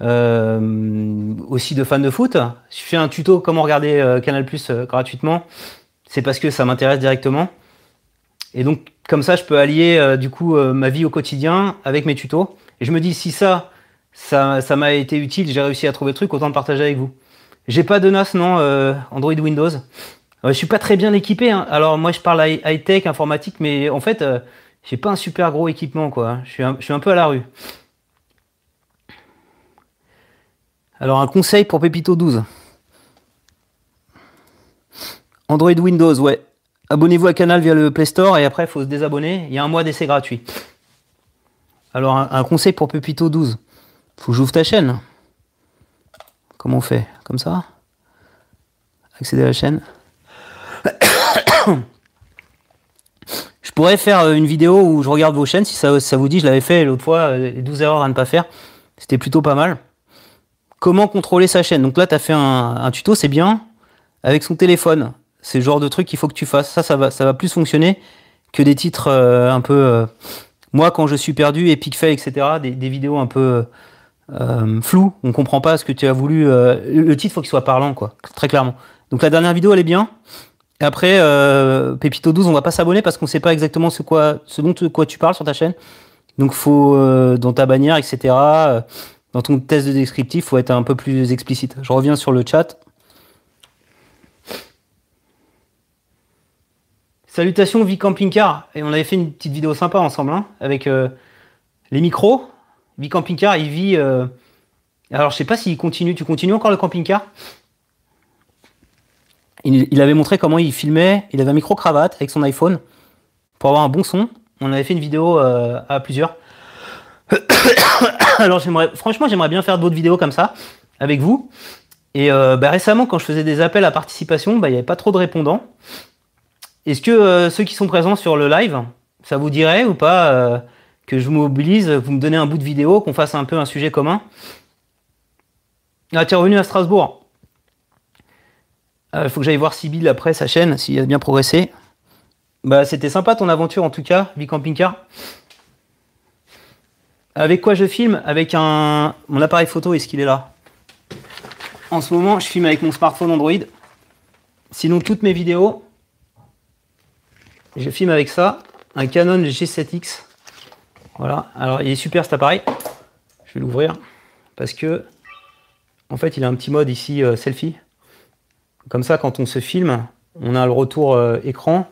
euh, aussi de fan de foot. Je fais un tuto comment regarder Canal Plus gratuitement, c'est parce que ça m'intéresse directement. Et donc comme ça, je peux allier du coup ma vie au quotidien avec mes tutos. Et je me dis si ça, ça m'a été utile, j'ai réussi à trouver le truc, autant le partager avec vous. J'ai pas de NAS, non, Android Windows. Je je suis pas très bien équipé. Hein. Alors moi je parle high tech, informatique, mais en fait euh, j'ai pas un super gros équipement quoi. Je suis un, je suis un peu à la rue. Alors un conseil pour Pépito 12. Android Windows, ouais. Abonnez-vous à Canal via le Play Store et après il faut se désabonner. Il y a un mois d'essai gratuit. Alors un, conseil pour Pépito 12. Faut que j'ouvre ta chaîne. Comment on fait? Comme ça? Accéder à la chaîne *coughs* je pourrais faire euh, une vidéo où je regarde vos chaînes, si ça, vous dit, je l'avais fait l'autre fois, euh, les 12 erreurs à ne pas faire. C'était plutôt pas mal. Comment contrôler sa chaîne? Donc là, tu as fait un, tuto, c'est bien, avec son téléphone. C'est le genre de truc qu'il faut que tu fasses. Ça, ça va, plus fonctionner que des titres euh, un peu... moi, quand je suis perdu, Epic Fail, etc., des, vidéos un peu flou, on comprend pas ce que tu as voulu. Euh, le titre faut qu'il soit parlant, quoi, très clairement. Donc la dernière vidéo elle est bien. Après, euh, Pépito 12, on va pas s'abonner parce qu'on sait pas exactement ce, quoi, ce dont quoi tu parles sur ta chaîne. Donc faut dans ta bannière, etc. dans ton test de descriptif, faut être un peu plus explicite. Je reviens sur le chat. Salutations Vie Camping Car. Et on avait fait une petite vidéo sympa ensemble hein, avec les micros. Vie camping-car, il vit. Euh, alors, je sais pas s'il continue. Tu continues encore le camping-car il, avait montré comment il filmait. Il avait un micro-cravate avec son iPhone pour avoir un bon son. On avait fait une vidéo euh, à plusieurs. *coughs* alors, j'aimerais, franchement, j'aimerais bien faire d'autres vidéos comme ça avec vous. Et euh, bah, récemment, quand je faisais des appels à participation, bah, il n'y avait pas trop de répondants. Est-ce que ceux qui sont présents sur le live, ça vous dirait ou pas que je mobilise, vous me donnez un bout de vidéo, qu'on fasse un peu un sujet commun. Ah, tu es revenu à Strasbourg. Il euh, faut que j'aille voir Sybille après sa chaîne, s'il a bien progressé. Bah, c'était sympa ton aventure en tout cas, vie camping-car. Avec quoi je filme? Avec un mon appareil photo, est-ce qu'il est là? En ce moment, je filme avec mon smartphone Android. Sinon, toutes mes vidéos, je filme avec ça, un Canon G7X. Voilà, alors il est super cet appareil. Je vais l'ouvrir parce que en fait il a un petit mode ici euh, selfie. Comme ça quand on se filme, on a le retour euh, écran,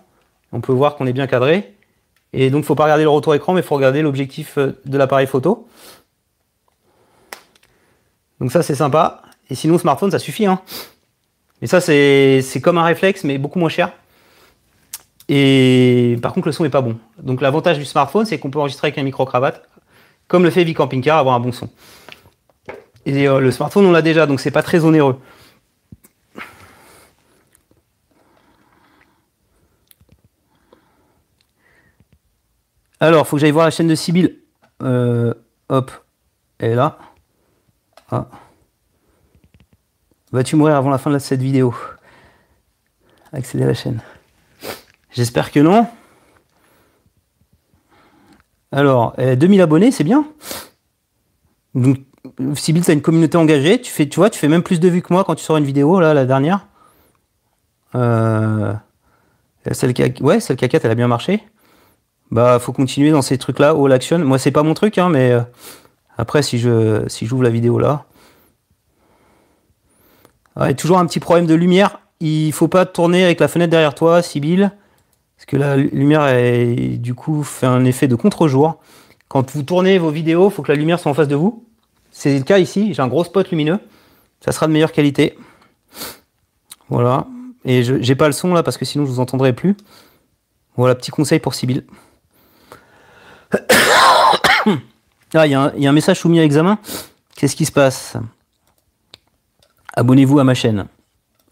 on peut voir qu'on est bien cadré. Et donc il ne faut pas regarder le retour écran, mais il faut regarder l'objectif euh, de l'appareil photo. Donc ça c'est sympa. Et sinon smartphone ça suffit. Hein. Et ça c'est comme un réflexe mais beaucoup moins cher. Et par contre, le son n'est pas bon. Donc l'avantage du smartphone, c'est qu'on peut enregistrer avec un micro-cravate, comme le fait V-Camping Car, avoir un bon son. Et euh, le smartphone, on l'a déjà, donc c'est pas très onéreux. Alors, faut que j'aille voir la chaîne de Sibyl. Euh, hop, elle est là. Ah. Vas-tu mourir avant la fin de cette vidéo? Accéder à la chaîne. J'espère que non. Alors, 2000 euh, abonnés, c'est bien. Donc, Sibyl, tu as une communauté engagée. Tu, fais, tu vois, tu fais même plus de vues que moi quand tu sors une vidéo, là, la dernière. Euh, celle qui a, ouais, celle qui a 4, elle a bien marché. Bah, faut continuer dans ces trucs-là, all action. Moi, c'est pas mon truc, hein, mais euh, après, si si j'ouvre la vidéo là. Ouais, toujours un petit problème de lumière. Il faut pas tourner avec la fenêtre derrière toi, Sibyl. Parce que la lumière, est, du coup, fait un effet de contre-jour. Quand vous tournez vos vidéos, il faut que la lumière soit en face de vous. C'est le cas ici. J'ai un gros spot lumineux. Ça sera de meilleure qualité. Voilà. Et je j'ai pas le son là parce que sinon je vous entendrai plus. Voilà, petit conseil pour Sibyl. *coughs* Ah, il y, a un message soumis à examen. Qu'est-ce qui se passe? Abonnez-vous à ma chaîne.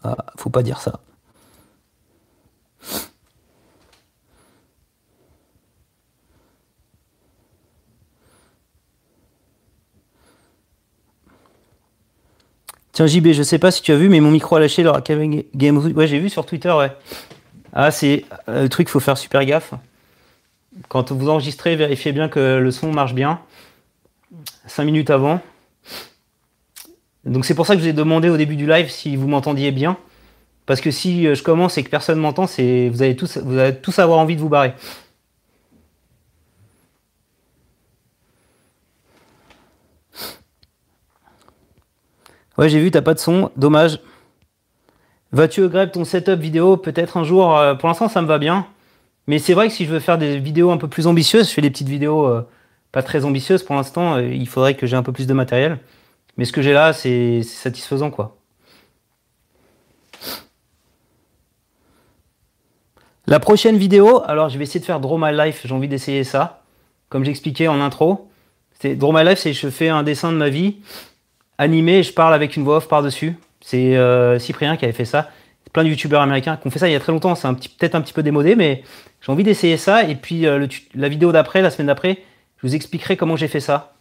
Ah, faut pas dire ça. Tiens, JB, je sais pas si tu as vu, mais mon micro a lâché de Game Ouais, j'ai vu sur Twitter, ouais. Ah, c'est euh, le truc, faut faire super gaffe. Quand vous enregistrez, vérifiez bien que le son marche bien. 5 minutes avant. Donc c'est pour ça que je vous ai demandé au début du live si vous m'entendiez bien. Parce que si euh, je commence et que personne m'entend, vous vous allez tous avoir envie de vous barrer. Ouais, j'ai vu, t'as pas de son, dommage. Vas-tu upgrade ton setup vidéo? Peut-être un jour euh, Pour l'instant, ça me va bien. Mais c'est vrai que si je veux faire des vidéos un peu plus ambitieuses, je fais des petites vidéos euh, pas très ambitieuses pour l'instant. Euh, il faudrait que j'ai un peu plus de matériel. Mais ce que j'ai là, c'est satisfaisant, quoi. La prochaine vidéo, alors je vais essayer de faire Draw My Life. J'ai envie d'essayer ça. Comme j'expliquais en intro. Draw My Life, c'est je fais un dessin de ma vie animé je parle avec une voix off par-dessus. C'est euh, Cyprien qui avait fait ça. Plein de youtubeurs américains qui ont fait ça il y a très longtemps. C'est peut-être un petit peu démodé, mais j'ai envie d'essayer ça. Et puis euh, la vidéo d'après, la semaine d'après, je vous expliquerai comment j'ai fait ça.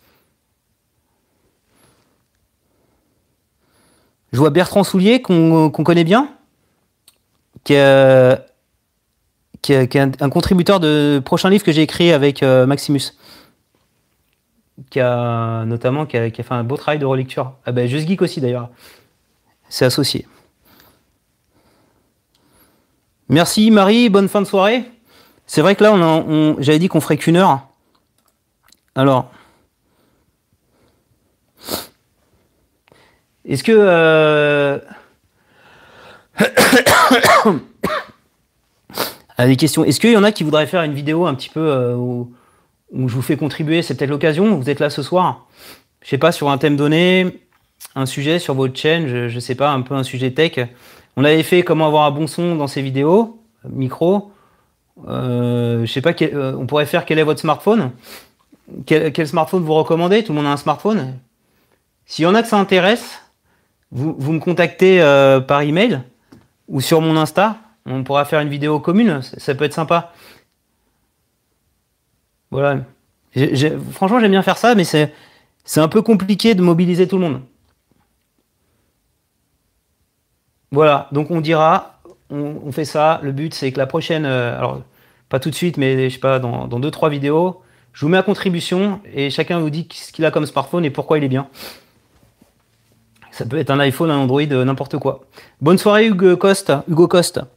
Je vois Bertrand Soulier, qu'on connaît bien, qui est, un, contributeur de prochain livre que j'ai écrit avec euh, Maximus. Qui a notamment qui a, fait un beau travail de relecture. Ah ben, Just Geek aussi d'ailleurs. C'est associé. Merci Marie, bonne fin de soirée. C'est vrai que là, on, j'avais dit qu'on ferait qu'une heure. Alors, est-ce que euh... *coughs* *coughs* ah, des questions. Est-ce qu'il y en a qui voudraient faire une vidéo un petit peu euh, je vous fais contribuer C'est peut-être l'occasion. Vous êtes là ce soir. Je sais pas sur un thème donné, un sujet sur votre chaîne. Je, je sais pas un peu un sujet tech. On avait fait comment avoir un bon son dans ces vidéos, micro. Euh, je sais pas, euh, on pourrait faire quel est votre smartphone quel, smartphone vous recommandez? Tout le monde a un smartphone S'il y en a que ça intéresse, vous, me contactez euh, par email ou sur mon Insta. On pourra faire une vidéo commune, ça, peut être sympa. Voilà. franchement, j'aime bien faire ça, mais c'est un peu compliqué de mobiliser tout le monde. Voilà, donc on dira, on, fait ça. Le but, c'est que la prochaine, alors pas tout de suite, mais je sais pas, dans, dans deux, trois vidéos, je vous mets à contribution et chacun vous dit ce qu'il a comme smartphone et pourquoi il est bien. Ça peut être un iPhone, un Android, euh, n'importe quoi. Bonne soirée Hugo Costa. Hugo Costa.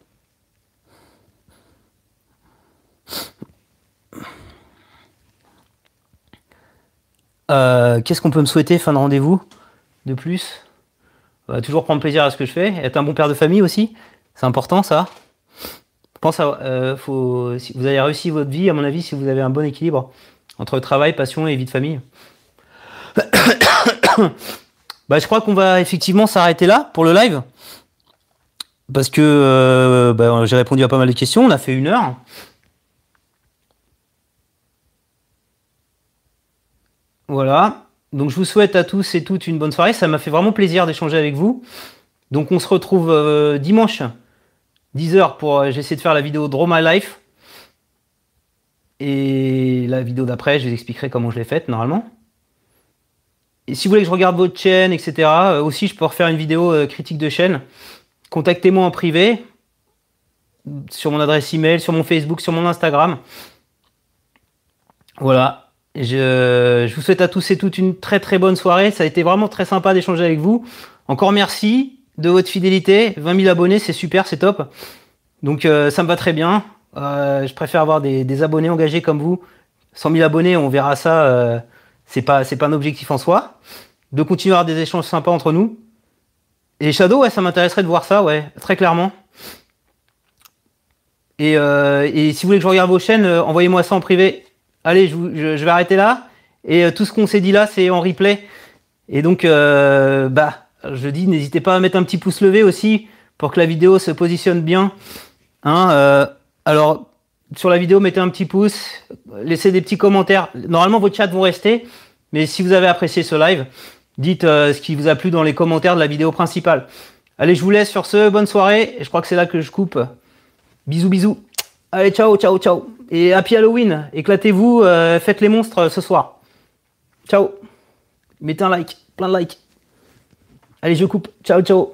Euh, qu'est-ce qu'on peut me souhaiter fin de rendez-vous de plus? Toujours prendre plaisir à ce que je fais. Être un bon père de famille aussi. C'est important ça pense à, euh, si vous avez réussi votre vie, à mon avis, si vous avez un bon équilibre entre travail, passion et vie de famille. *coughs* bah, je crois qu'on va effectivement s'arrêter là pour le live. Parce que euh, bah, j'ai répondu à pas mal de questions. On a fait une heure. Voilà. Donc je vous souhaite à tous et toutes une bonne soirée. Ça m'a fait vraiment plaisir d'échanger avec vous. Donc on se retrouve euh, dimanche 10 heures pour. Euh, j'essaie de faire la vidéo Draw My Life. Et la vidéo d'après, je vous expliquerai comment je l'ai faite normalement. Et si vous voulez que je regarde votre chaîne, etc., euh, aussi je peux refaire une vidéo critique de chaîne. Contactez-moi en privé sur mon adresse email, sur mon Facebook, sur mon Instagram. Voilà. Je, vous souhaite à tous et toutes une très très bonne soirée. Ça a été vraiment très sympa d'échanger avec vous. Encore merci de votre fidélité. 20 000 abonnés, c'est super, c'est top. Donc euh, ça me va très bien. Euh, je préfère avoir des, abonnés engagés comme vous. 100 000 abonnés, on verra ça. Euh, c'est pas c'est pas un objectif en soi. De continuer à avoir des échanges sympas entre nous. Et Shadow, ouais, ça m'intéresserait de voir ça, ouais, très clairement. Et, si vous voulez que je regarde vos chaînes, envoyez-moi ça en privé. Allez, je, vais arrêter là. Et tout ce qu'on s'est dit là, c'est en replay. Et donc, bah, je dis, n'hésitez pas à mettre un petit pouce levé aussi pour que la vidéo se positionne bien. Hein, euh, alors, sur la vidéo, mettez un petit pouce, laissez des petits commentaires. Normalement, vos chats vont rester, mais si vous avez apprécié ce live, dites euh, ce qui vous a plu dans les commentaires de la vidéo principale. Allez, je vous laisse sur ce. Bonne soirée. Et je crois que c'est là que je coupe. Bisous, bisous. Allez, ciao, ciao, ciao. Et happy Halloween. Éclatez-vous. Euh, faites les monstres ce soir. Ciao. Mettez un like. Plein de likes. Allez, je coupe. Ciao, ciao.